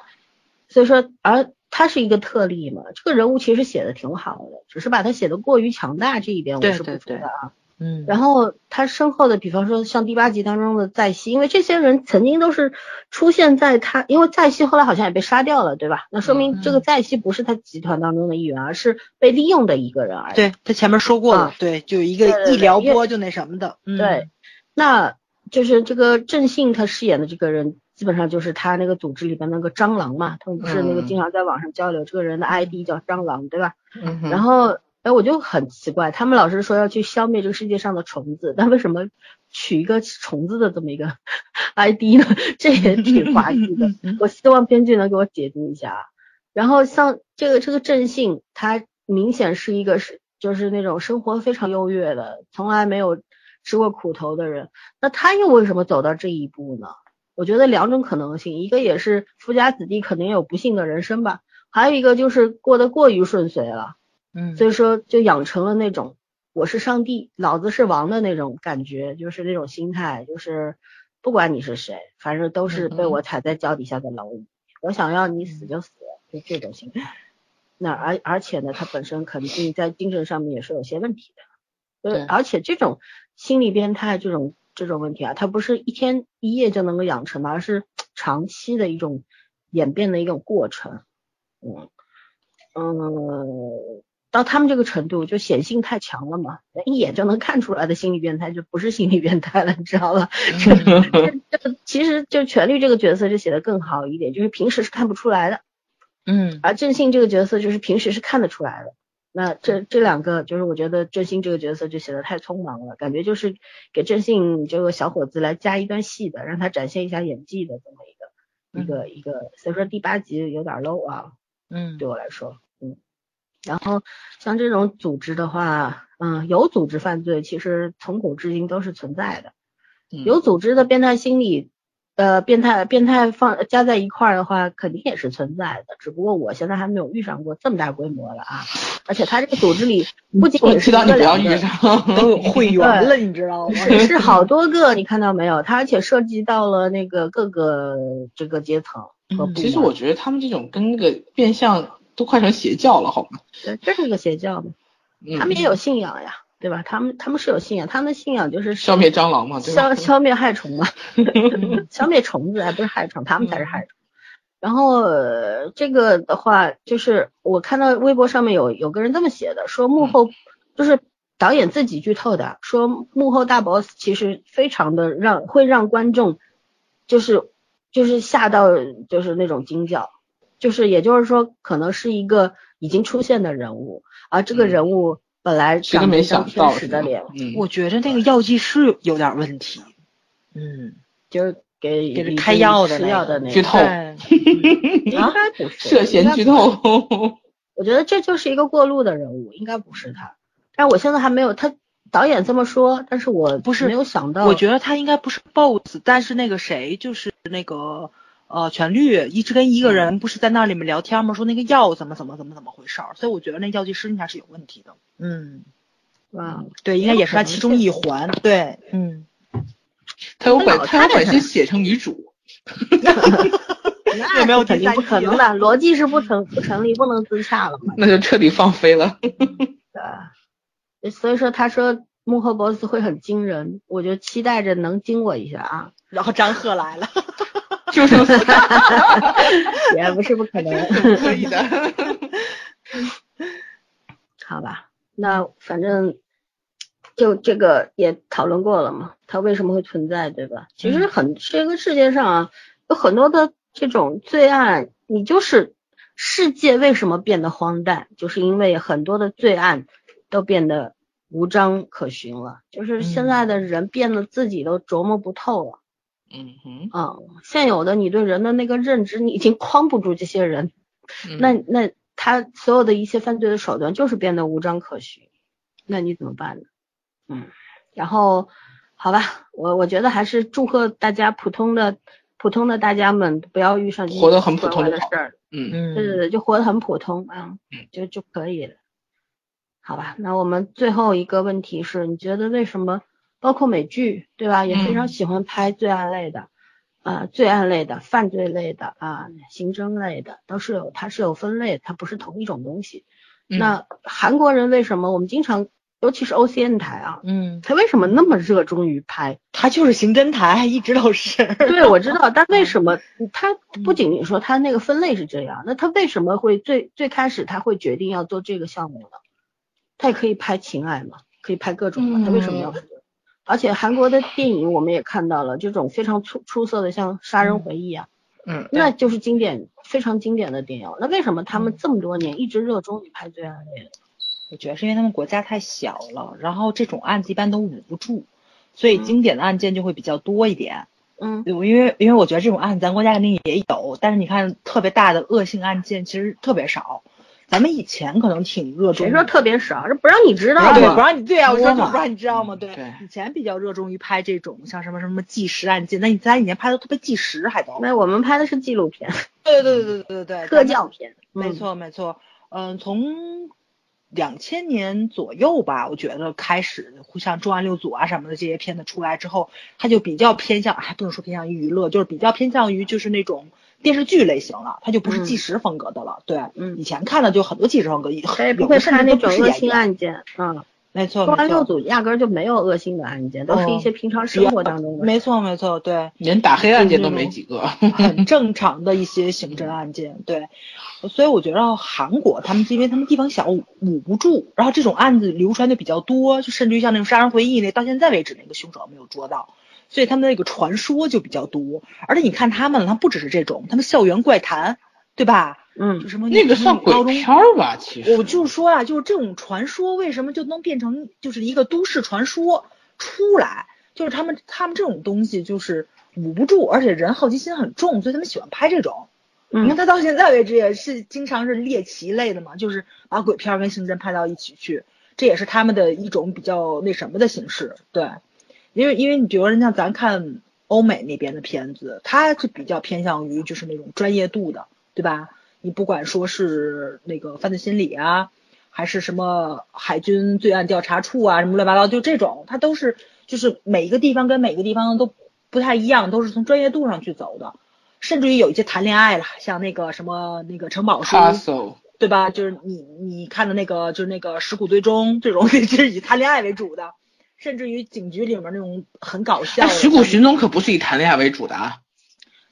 所以说，而他是一个特例嘛，这个人物其实写的挺好的，只是把他写的过于强大这一点我是不服的啊。嗯然后他身后的，比方说像第八集当中的在熙，因为这些人曾经都是出现在他，因为在熙后来好像也被杀掉了，对吧？那说明这个嗯在熙不是他集团当中的一员，而是被利用的一个人而已。对他前面说过了啊，对，就一个一撩拨就那什么的，嗯对，那就是这个郑信他饰演的这个人，基本上就是他那个组织里边那个蟑螂嘛，他们不是那个嗯经常在网上交流，这个人的 ID 叫蟑螂，对吧？嗯然后，哎，我就很奇怪，他们老是说要去消灭这个世界上的虫子，但为什么取一个虫子的这么一个 ID 呢？这也挺 滑稽的。我希望编剧能给我解读一下啊。然后像这个这个郑信，他明显是一个是就是那种生活非常优越的，从来没有吃过苦头的人。那他又为什么走到这一步呢？我觉得两种可能性，一个也是富家子弟可能有不幸的人生吧，还有一个就是过得过于顺遂了。嗯。所以说就养成了那种我是上帝，老子是王的那种感觉，就是那种心态，就是不管你是谁，反正都是被我踩在脚底下的蝼蚁，我想要你死就死，就这种心态。那而而且呢，他本身肯定在精神上面也是有些问题的，对。呃，而且这种心理变态这种这种问题啊，它不是一天一夜就能够养成的，而是 长期的一种演变的一种过程。嗯嗯，到他们这个程度，就显性太强了嘛，一眼就能看出来的心理变态就不是心理变态了，你知道吧？这这这其实就权力这个角色就写的更好一点，就是平时是看不出来的，嗯而郑信这个角色就是平时是看得出来的。那这这两个就是我觉得郑兴这个角色就写的太匆忙了，感觉就是给郑信这个小伙子来加一段戏的，让他展现一下演技的这么一个、一个一个，所以说第八集有点 low 啊，嗯对我来说，嗯。然后像这种组织的话，嗯，有组织犯罪其实从古至今都是存在的，嗯有组织的变态心理，呃，变态变态放加在一块儿的话，肯定也是存在的。只不过我现在还没有遇上过这么大规模的啊，而且他这个组织里不仅我仅是一知道你不要个两个，遇上，都有会员了，你知道吗？是是好多个，你看到没有？他而且涉及到了那个各个这个阶层和部门。嗯其实我觉得他们这种跟那个变相都快成邪教了，好吗？对，这是一个邪教嘛，嗯他们也有信仰呀，对吧？他们他们是有信仰，他们的信仰就是消灭蟑螂嘛，对吧？消消灭害虫嘛，消灭虫子，还不是害虫，他们才是害虫。然后、呃这个的话，就是我看到微博上面有有个人这么写的，说幕后就是导演自己剧透的，说幕后大 boss 其实非常的让会让观众就是就是吓到就是那种惊叫，就是也就是说可能是一个已经出现的人物，而这个嗯。人物本来谁都没长着一张想到天使的脸，嗯，我觉得那个药剂师有点问题。嗯，就是给给人李开药的吃那个药的那个，剧透应该不是涉嫌剧。透。我觉得这就是一个过路的人物，应该不是他。但我现在还没有他导演这么说，但是我不是没有想到。我觉得他应该不是 BOSS，但是那个谁就是那个呃全绿一直跟一个人不是在那里面聊天吗？说那个药怎么怎么怎么怎么回事儿，所以我觉得那药剂师应该是有问题的。嗯，啊，对，应该也是他其中一环。对，嗯，他有本他有本事写成女主，那没有肯定不可能的，逻辑是不成不 成立，不能自洽了嘛。那就彻底放飞了。对，所以说他说幕后 boss 会很惊人，我就期待着能惊我一下啊。然后张赫来了，就是也不是不可能，可以的。好吧，那反正就这个也讨论过了嘛，它为什么会存在，对吧？其实很这个世界上啊，有很多的这种罪案，你就是世界为什么变得荒诞，就是因为很多的罪案都变得无章可循了，就是现在的人变得自己都琢磨不透了。嗯哼，嗯，现有的你对人的那个认知，你已经框不住这些人，那那他所有的一些犯罪的手段就是变得无章可循，那你怎么办呢？嗯，然后好吧，我我觉得还是祝贺大家普通的普通的大家们不要遇上活得很普通的事儿，嗯嗯，对对对，就活得很普通啊，就就可以了。好吧，那我们最后一个问题是，你觉得为什么？包括美剧，对吧？也非常喜欢拍罪案类的，啊，罪案类的、犯罪类的啊，刑侦类的，都是有，它是有分类，它不是同一种东西。那韩国人为什么？我们经常，尤其是 OCN 台啊，嗯，他为什么那么热衷于拍？他就是刑侦台，一直都是。对，我知道，但为什么他不仅仅说他那个分类是这样，那他为什么会最最开始他会决定要做这个项目呢？他也可以拍情爱嘛，可以拍各种嘛，他为什么要？而且韩国的电影我们也看到了这种非常出出色的，像《杀人回忆》啊，嗯，那就是经典非常经典的电影。那为什么他们这么多年一直热衷于拍罪案类？我觉得是因为他们国家太小了，然后这种案子一般都捂不住，所以经典的案件就会比较多一点。嗯，因为因为我觉得这种案子咱国家肯定也有，但是你看特别大的恶性案件其实特别少。咱们以前可能挺热衷，谁说特别少？这不让你知道对，不让你对啊，我说不让你知道吗？对，以前比较热衷于拍这种像什么什么纪实案件，那你咱以前拍的特别纪实，还都。那我们拍的是纪录片。对对对对对对对，特教片。没错没错，嗯，从两千年左右吧，我觉得开始像重案六组啊什么的这些片子出来之后，它就比较偏向，还不能说偏向于娱乐，就是比较偏向于就是那种。电视剧类型了，它就不是纪实风格的了。对，嗯，以前看的就很多纪实风格，也不会看那种恶性案件。嗯，没错。重案六组压根就没有恶性的案件，都是一些平常生活当中的。没错没错，对，连打黑案件都没几个，很正常的一些刑侦案件。对，所以我觉得韩国他们因为他们地方小捂不住，然后这种案子流传的比较多，就甚至于像那种杀人回忆那，到现在为止那个凶手没有捉到。所以他们那个传说就比较多，而且你看他们，他不只是这种，他们校园怪谈，对吧？嗯，就什么那个算鬼片吧？其实我就是说啊，就是这种传说为什么就能变成就是一个都市传说出来？就是他们他们这种东西就是捂不住，而且人好奇心很重，所以他们喜欢拍这种。嗯，你看他到现在为止也是经常是猎奇类的嘛，就是把鬼片跟刑侦拍到一起去，这也是他们的一种比较那什么的形式，对。因为因为你比如说像咱看欧美那边的片子，它是比较偏向于就是那种专业度的，对吧？你不管说是那个犯罪心理啊，还是什么海军罪案调查处啊，什么乱七八糟，就这种，它都是就是每一个地方跟每个地方都不太一样，都是从专业度上去走的。甚至于有一些谈恋爱了，像那个什么那个城堡书，对吧？就是你你看的那个就是那个尸骨堆中这种，就是以谈恋爱为主的。甚至于警局里面那种很搞笑，《石骨寻踪》可不是以谈恋爱为主的啊。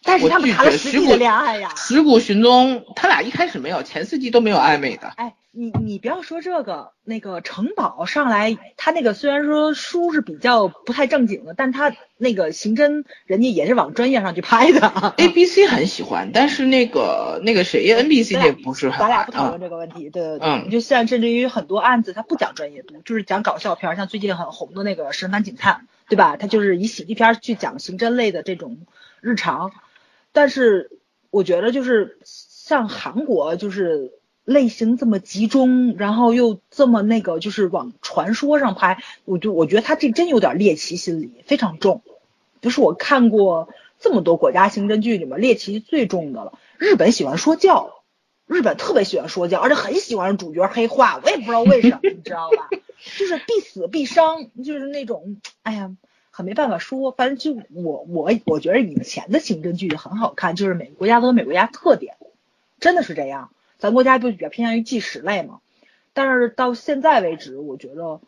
但是他们谈了十几的恋爱呀。石谷寻踪，他俩一开始没有，前四季都没有暧昧的。哎，你你不要说这个，那个城堡上来，他那个虽然说书是比较不太正经的，但他那个刑侦人家也是往专业上去拍的。A B C 很喜欢，但是那个那个谁 N B C 也不是很。咱俩不讨论这个问题，对对对。嗯。就像甚至于很多案子，他不讲专业度，就是讲搞笑片，像最近很红的那个《神探警探》，对吧？他就是以喜剧片去讲刑侦类的这种日常。但是我觉得就是像韩国，就是类型这么集中，然后又这么那个，就是往传说上拍，我就我觉得他这真有点猎奇心理，非常重。就是我看过这么多国家刑侦剧里面猎奇最重的了。日本喜欢说教，日本特别喜欢说教，而且很喜欢主角黑化，我也不知道为什么，你知道吧？就是必死必伤，就是那种，哎呀。很没办法说。反正就我我我觉得以前的刑侦剧很好看，就是每个国家都有每个国家特点，真的是这样。咱国家不比较偏向于纪实类嘛，但是到现在为止，我觉得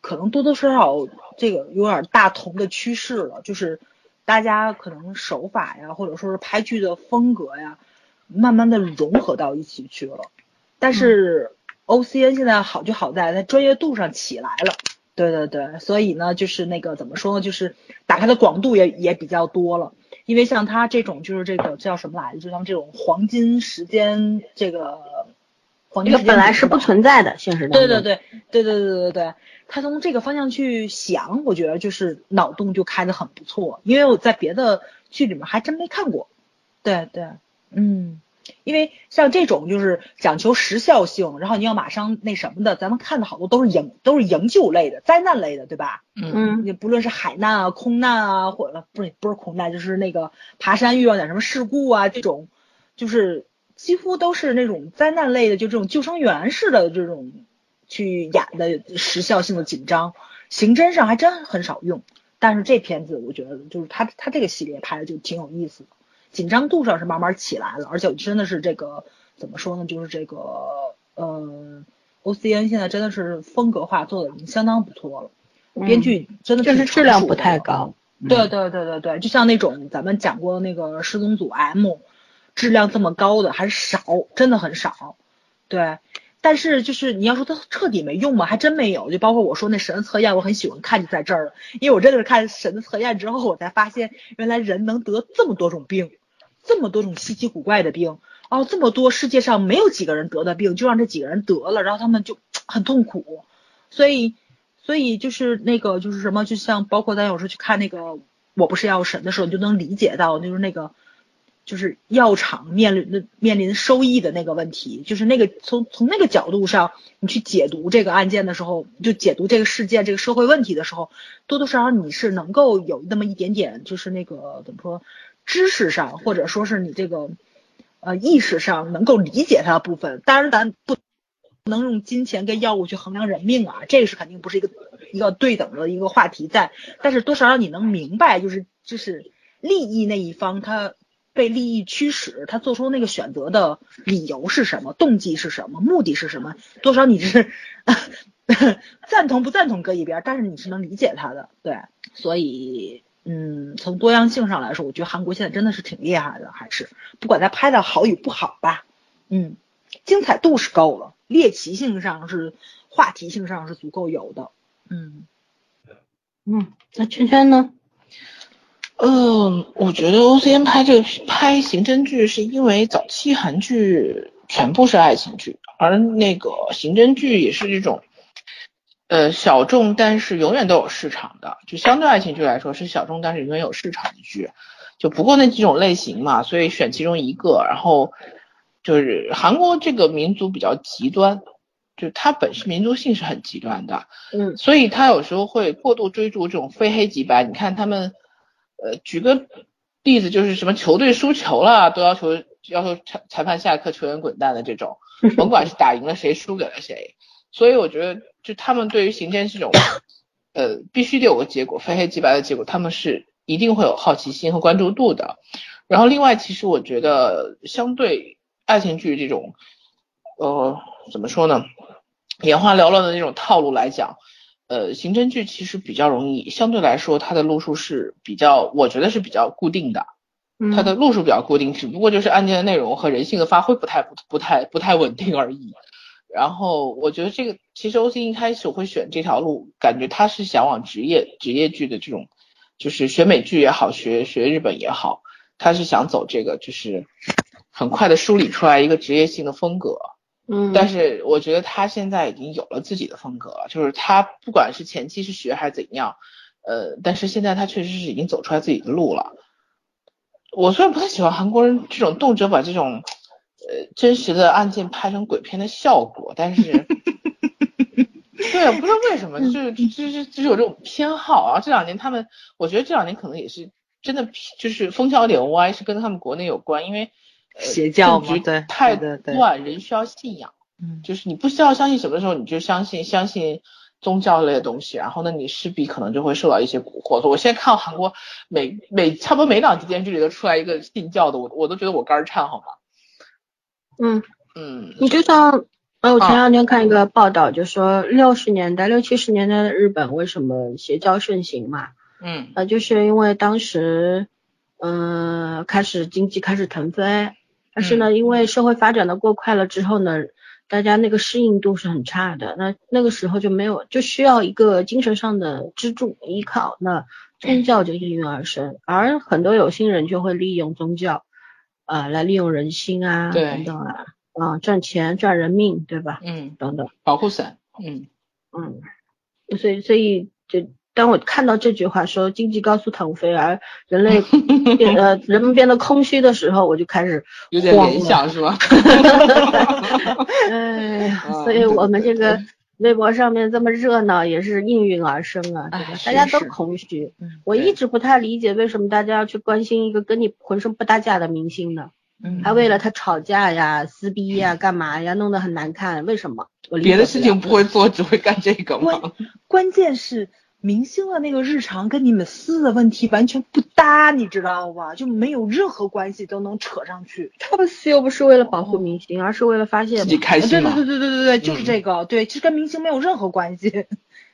可能多多少少这个有点大同的趋势了，就是大家可能手法呀，或者说是拍剧的风格呀，慢慢的融合到一起去了。但是 O C N 现在好就好在它专业度上起来了，对对对，所以呢，就是那个怎么说呢，就是打开的广度也也比较多了。因为像他这种就是这个叫什么来着？就像这种黄金时间这个黄金时间本来是不存在的现实当中。对对对对对对对对对，他从这个方向去想，我觉得就是脑洞就开的很不错。因为我在别的剧里面还真没看过。对对，嗯。因为像这种就是讲求时效性，然后你要马上那什么的，咱们看的好多都是营都是营救类的、灾难类的，对吧？嗯，你不论是海难啊、空难啊，或者不是不是空难，就是那个爬山遇到点什么事故啊，这种就是几乎都是那种灾难类的，就这种救生员式的这种去演的时效性的紧张，刑侦上还真很少用。但是这片子我觉得就是他他这个系列拍的就挺有意思的。紧张度上是慢慢起来了，而且真的是这个怎么说呢？就是这个呃，O C N 现在真的是风格化做的已经相当不错了，编剧真的就是质量不太高。对对对对对，就像那种咱们讲过的那个失踪组 M，质量这么高的还少，真的很少。对，但是就是你要说它彻底没用吗？还真没有。就包括我说那神的测验，我很喜欢看就在这儿了，因为我真的是看神的测验之后，我才发现原来人能得这么多种病。这么多种稀奇古怪的病哦，这么多世界上没有几个人得的病，就让这几个人得了，然后他们就很痛苦。所以，所以就是那个就是什么，就像包括咱有时候去看那个《我不是药神》的时候，你就能理解到，就是那个就是药厂面临的面临收益的那个问题，就是那个从从那个角度上你去解读这个案件的时候，就解读这个事件这个社会问题的时候，多多少少你是能够有那么一点点，就是那个怎么说？知识上，或者说是你这个呃意识上能够理解它的部分，当然咱不能用金钱跟药物去衡量人命啊，这个是肯定不是一个一个对等的一个话题在。但是多少让你能明白，就是就是利益那一方他被利益驱使，他做出那个选择的理由是什么，动机是什么，目的是什么？多少你是 赞同不赞同搁一边，但是你是能理解他的，对，所以。嗯，从多样性上来说，我觉得韩国现在真的是挺厉害的，还是不管他拍的好与不好吧，嗯，精彩度是够了，猎奇性上是话题性上是足够有的，嗯嗯，那圈圈呢？嗯，我觉得 O C N 拍这个拍刑侦剧是因为早期韩剧全部是爱情剧，而那个刑侦剧也是这种。呃，小众但是永远都有市场的，就相对爱情剧来说是小众但是永远有市场的剧，就不过那几种类型嘛，所以选其中一个。然后就是韩国这个民族比较极端，就它本身民族性是很极端的，嗯，所以他有时候会过度追逐这种非黑即白。你看他们，呃，举个例子就是什么球队输球了都要求要求裁裁判下课，球员滚蛋的这种，甭管是打赢了谁，输给了谁。所以我觉得，就他们对于刑侦这种，呃，必须得有个结果，非黑即白的结果，他们是一定会有好奇心和关注度的。然后另外，其实我觉得，相对爱情剧这种，呃，怎么说呢，眼花缭乱的那种套路来讲，呃，刑侦剧其实比较容易，相对来说它的路数是比较，我觉得是比较固定的，它的路数比较固定，只不过就是案件的内容和人性的发挥不太不不太不太稳定而已。然后我觉得这个其实 O C 一开始会选这条路，感觉他是想往职业职业剧的这种，就是学美剧也好，学学日本也好，他是想走这个，就是很快的梳理出来一个职业性的风格。嗯，但是我觉得他现在已经有了自己的风格了，就是他不管是前期是学还是怎样，呃，但是现在他确实是已经走出来自己的路了。我虽然不太喜欢韩国人这种动辄把这种。呃，真实的案件拍成鬼片的效果，但是，对，不知道为什么，就是就是就是有这种偏好啊。这两年他们，我觉得这两年可能也是真的，就是风向有点歪，是跟他们国内有关，因为邪教嘛，对，太乱，人需要信仰，嗯，就是你不需要相信什么的时候，你就相信相信宗教类的东西，然后呢，你势必可能就会受到一些蛊惑。我现在看到韩国每每差不多每两集电视剧里都出来一个信教的，我我都觉得我肝颤，好吗？嗯嗯，你就像，呃，我前两天看一个报道，就说六十年代、六七十年代的日本为什么邪教盛行嘛？嗯呃，就是因为当时，嗯、开始经济开始腾飞，但是呢，因为社会发展的过快了之后呢，大家那个适应度是很差的，那那个时候就没有，就需要一个精神上的支柱依靠，那宗教就应运而生，而很多有心人就会利用宗教，啊、来利用人心啊，等等啊，啊、赚钱赚人命，对吧？嗯，等等。保护伞，嗯。嗯，所以所以就当我看到这句话说经济高速腾飞，而人类变呃人们变得空虚的时候，我就开始 有点联想是吧？哎所以我们这个微博上面这么热闹，也是应运而生啊，对吧？哎大家都空虚。嗯我一直不太理解为什么大家要去关心一个跟你浑身不搭架的明星呢？嗯还为了他吵架呀、撕逼呀、干嘛呀，弄得很难看，为什么？我别的事情不会做，只会干这个吗？关键是明星的那个日常跟你们私的问题完全不搭，你知道吧？就没有任何关系都能扯上去。他们私又不是为了保护明星，而是为了发泄自己。开心嘛。对对对对对对对，就是嗯这个，对，其实跟明星没有任何关系，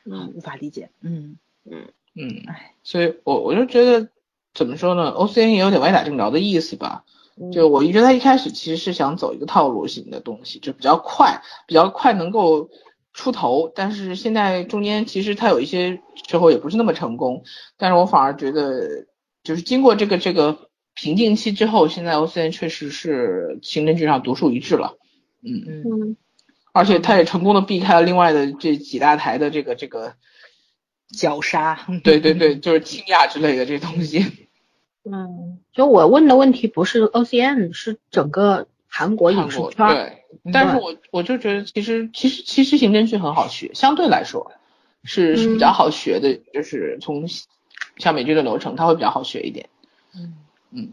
嗯无法理解。嗯，嗯哎，所以我我就觉得怎么说呢，OCN 也有点歪打正着的意思吧。嗯就我觉得他一开始其实是想走一个套路型的东西，就比较快，比较快能够出头。但是现在中间其实他有一些时候也不是那么成功。但是我反而觉得，就是经过这个这个瓶颈期之后，现在 OCN 确实是刑侦剧上独树一帜了。嗯，嗯，嗯而且他也成功的避开了另外的这几大台的这个这个，绞杀。对对对，就是倾轧之类的这东西。嗯，就我问的问题不是 OCN，是整个韩国影视圈儿。对，但是我我就觉得其实其实其实刑侦剧很好学，相对来说是是比较好学的，就是从像美剧的流程，它会比较好学一点，嗯，嗯。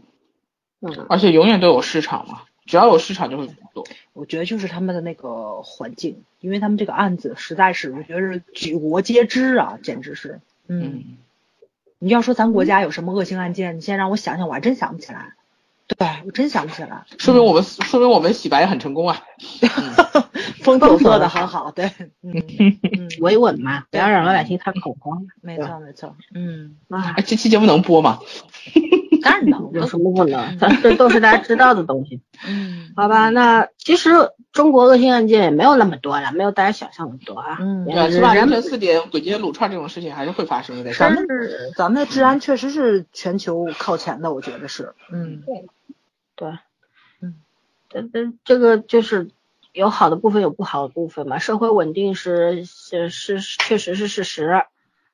而且永远都有市场嘛，只要有市场就会做。我觉得就是他们的那个环境，因为他们这个案子实在是，我觉得是举国皆知啊，简直是。嗯，嗯，你要说咱国家有什么恶性案件，你先让我想想，我还真想不起来。对，我真想不起来。说明我们说明我们洗白很成功啊。风头做的很好，对，嗯嗯，维稳嘛，不要让老百姓看恐慌。没错没错，嗯，啊哎，，这期节目能播吗？当然能，有什么不能？这都是大家知道的东西。嗯，好吧，那其实中国恶性案件也没有那么多了，没有大家想象的多啊。嗯对啊，起码凌晨四点鬼街撸串这种事情还是会发生的，在咱上们 咱们的治安确实是全球靠前的，我觉得是，嗯对，嗯，这这这个就是有好的部分，有不好的部分嘛。社会稳定是是是确实是事实，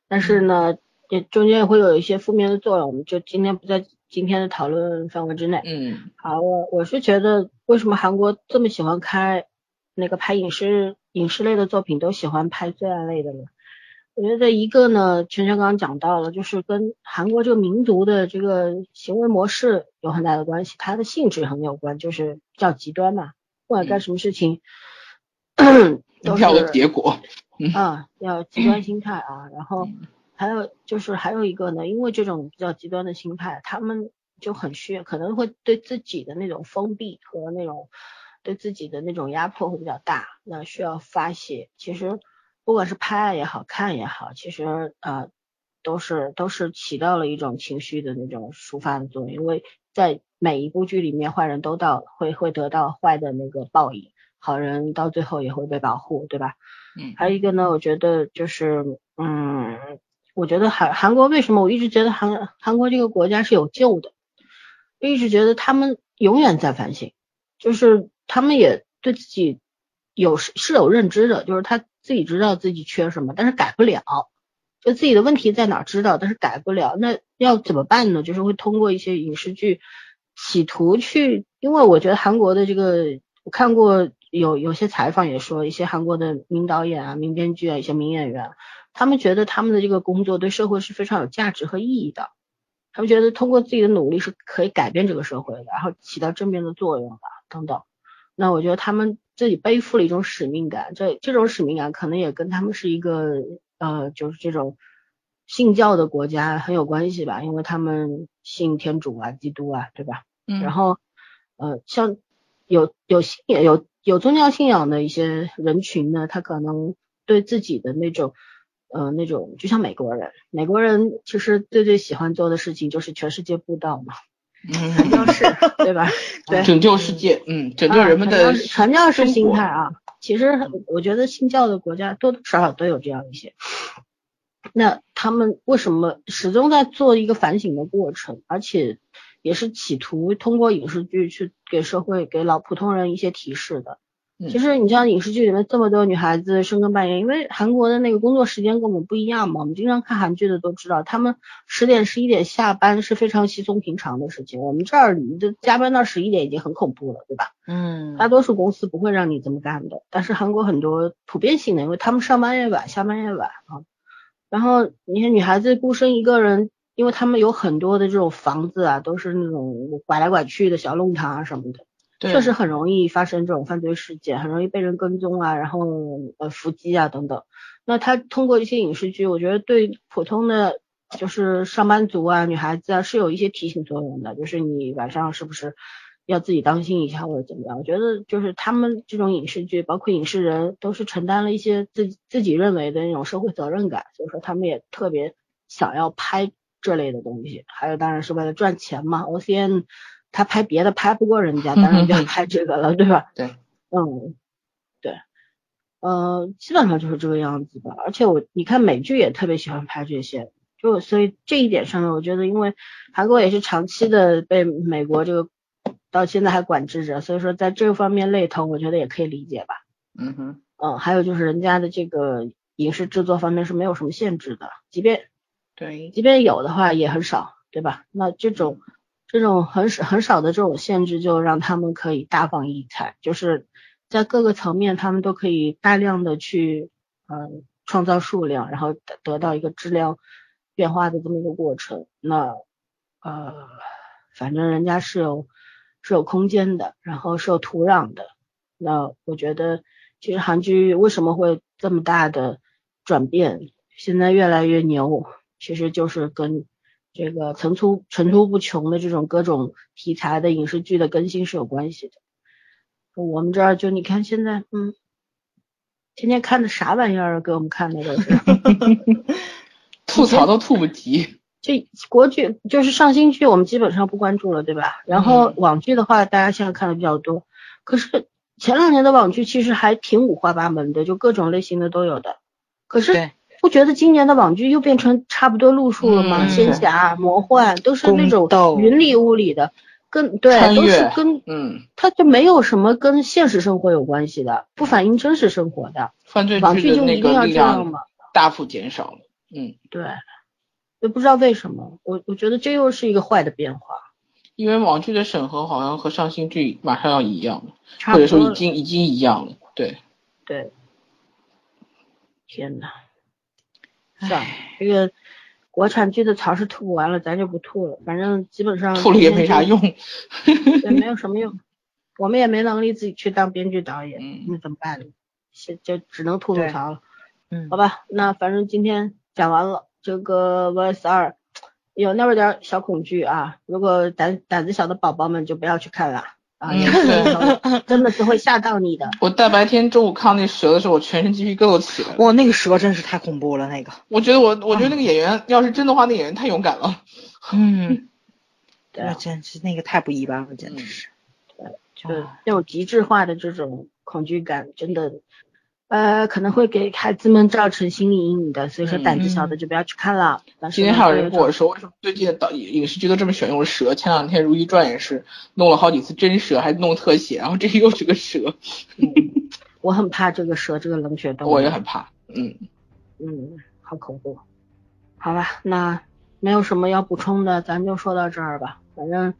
但是呢，也中间也会有一些负面的作用，我们就今天不在今天的讨论范围之内。嗯好，我我是觉得为什么韩国这么喜欢开那个拍影视影视类的作品，都喜欢拍罪案类的呢？我觉得一个呢，圈圈刚刚讲到了，就是跟韩国这个民族的这个行为模式有很大的关系，它的性质很有关，就是比较极端嘛，不管干什么事情，都是要的结果。啊，要极端心态啊，然后还有就是还有一个呢，因为这种比较极端的心态，他们就很需要，可能会对自己的那种封闭和那种对自己的那种压迫会比较大，那需要发泄。其实不管是拍案也好看也好，其实呃都是都是起到了一种情绪的那种抒发的作用，因为在每一部剧里面，坏人都到会会得到坏的那个报应，好人到最后也会被保护，对吧？嗯还有一个呢，我觉得就是，嗯，我觉得韩韩国为什么我一直觉得韩韩国这个国家是有救的，一直觉得他们永远在反省，就是他们也对自己有是有认知的，就是他自己知道自己缺什么，但是改不了，就自己的问题在哪知道，但是改不了，那要怎么办呢？就是会通过一些影视剧企图去，因为我觉得韩国的这个我看过。有有些采访也说，一些韩国的名导演啊、名编剧啊、一些名演员，他们觉得他们的这个工作对社会是非常有价值和意义的。他们觉得通过自己的努力是可以改变这个社会的，然后起到正面的作用的等等。那我觉得他们自己背负了一种使命感，这这种使命感可能也跟他们是一个呃，就是这种信教的国家很有关系吧，因为他们信天主啊、基督啊，对吧？嗯，然后呃，像有有信仰有有宗教信仰的一些人群呢，他可能对自己的那种呃那种，就像美国人，美国人其实最最喜欢做的事情就是全世界布道嘛。传教士，对吧？对，拯救世界，嗯，拯救人们的传教士心态啊。其实我觉得信教的国家多多少少都有这样一些。那他们为什么始终在做一个反省的过程，而且也是企图通过影视剧去给社会、给老普通人一些提示的？其实你像影视剧里面这么多女孩子深更半夜，因为韩国的那个工作时间跟我们不一样嘛，我们经常看韩剧的都知道，他们十点十一点下班是非常稀松平常的事情。我们这儿你的加班到十一点已经很恐怖了，对吧？嗯，大多数公司不会让你这么干的，但是韩国很多普遍性的，因为他们上班也晚，下班也晚啊。然后你看女孩子孤身一个人，因为他们有很多的这种房子啊，都是那种拐来拐去的小弄堂啊什么的。确实很容易发生这种犯罪事件，很容易被人跟踪啊，然后呃伏击啊等等。那他通过一些影视剧，我觉得对普通的就是上班族啊、女孩子啊是有一些提醒作用的，就是你晚上是不是要自己当心一下或者怎么样？我觉得就是他们这种影视剧，包括影视人都是承担了一些自自己认为的那种社会责任感，所以说他们也特别想要拍这类的东西。还有当然是为了赚钱嘛，O C N。他拍别的拍不过人家，当然就要拍这个了，对吧？对，嗯，对，呃，基本上就是这个样子吧。而且我你看美剧也特别喜欢拍这些，就所以这一点上面，我觉得因为韩国也是长期的被美国这个到现在还管制着，所以说在这方面类同，我觉得也可以理解吧。嗯哼，嗯，还有就是人家的这个影视制作方面是没有什么限制的，即便对，即便有的话也很少，对吧？那这种。这种很少很少的这种限制，就让他们可以大放异彩，就是在各个层面，他们都可以大量的去嗯创造数量，然后得得到一个质量变化的这么一个过程。那呃，反正人家是有是有空间的，然后是有土壤的。那我觉得，其实韩剧为什么会这么大的转变，现在越来越牛，其实就是跟。这个层出层出不穷的这种各种题材的影视剧的更新是有关系的。我们这儿就你看现在，嗯，天天看的啥玩意儿？给我们看的都是，吐槽都吐不及。这国剧就是上新剧，我们基本上不关注了，对吧？然后网剧的话，大家现在看的比较多。可是前两年的网剧其实还挺五花八门的，就各种类型的都有的。可是。不觉得今年的网剧又变成差不多路数了吗？仙侠、魔幻都是那种云里雾里的，跟对都是跟嗯，它就没有什么跟现实生活有关系的，不反映真实生活的。犯罪网剧就一定要这样吗？大幅减少了。嗯，对，也不知道为什么，我我觉得这又是一个坏的变化。因为网剧的审核好像和上新剧马上要一样了，或者说已经已经一样了。对对，天呐。算了，这个国产剧的槽是吐不完了，咱就不吐了。反正基本上吐了也没啥用，也，没有什么用。我们也没能力自己去当编剧导演，那怎么办呢？现就只能吐吐槽了。嗯，好吧，那反正今天讲完了这个 vs 二，有那么点小恐惧啊。如果胆胆子小的宝宝们就不要去看了。啊，真的是会吓到你的。我大白天中午看那蛇的时候，我全身鸡皮疙瘩起来。哇，那个蛇真是太恐怖了，那个。我觉得我，我觉得那个演员要是真的话，那演员太勇敢了。嗯，对，简直那个太不一般了，简直是。对，就那种极致化的这种恐惧感，真的。呃，可能会给孩子们造成心理阴影的，所以说胆子小的就不要去看了。今天还有人跟我说，为什么最近的导影视剧都这么喜欢用蛇？前两天《如懿传》也是弄了好几次真蛇，还弄特写，然后这又是个蛇。我很怕这个蛇，这个冷血动物。我也很怕。嗯嗯，好恐怖。好吧，那没有什么要补充的，咱就说到这儿吧。反正。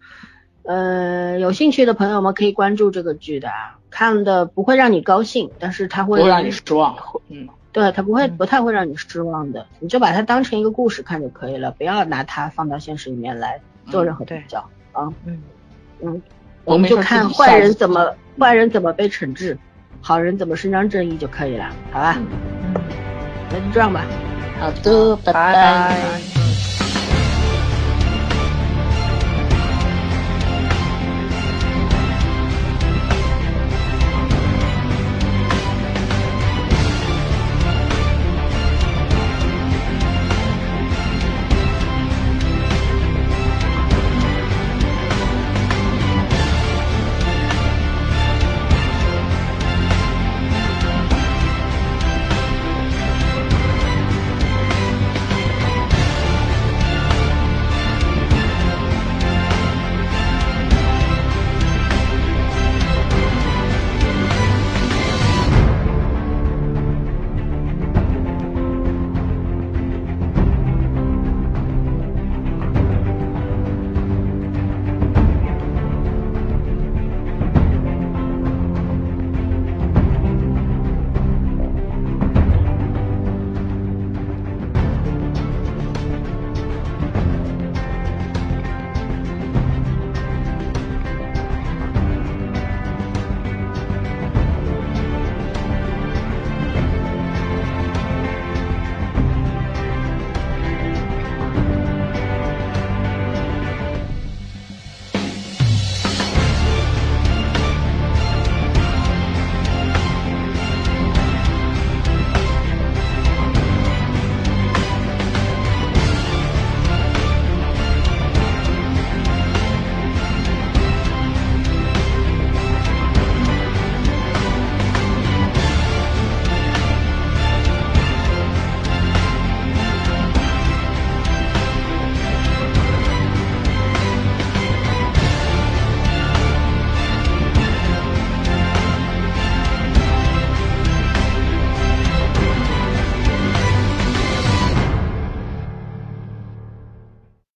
呃，有兴趣的朋友们可以关注这个剧的，看的不会让你高兴，但是它会让你失望。嗯，对，它不会不太会让你失望的，你就把它当成一个故事看就可以了，不要拿它放到现实里面来做任何比较啊。嗯嗯，我们就看坏人怎么坏人怎么被惩治。好人怎么伸张正义就可以了，好吧？那就这样吧。好的，拜拜拜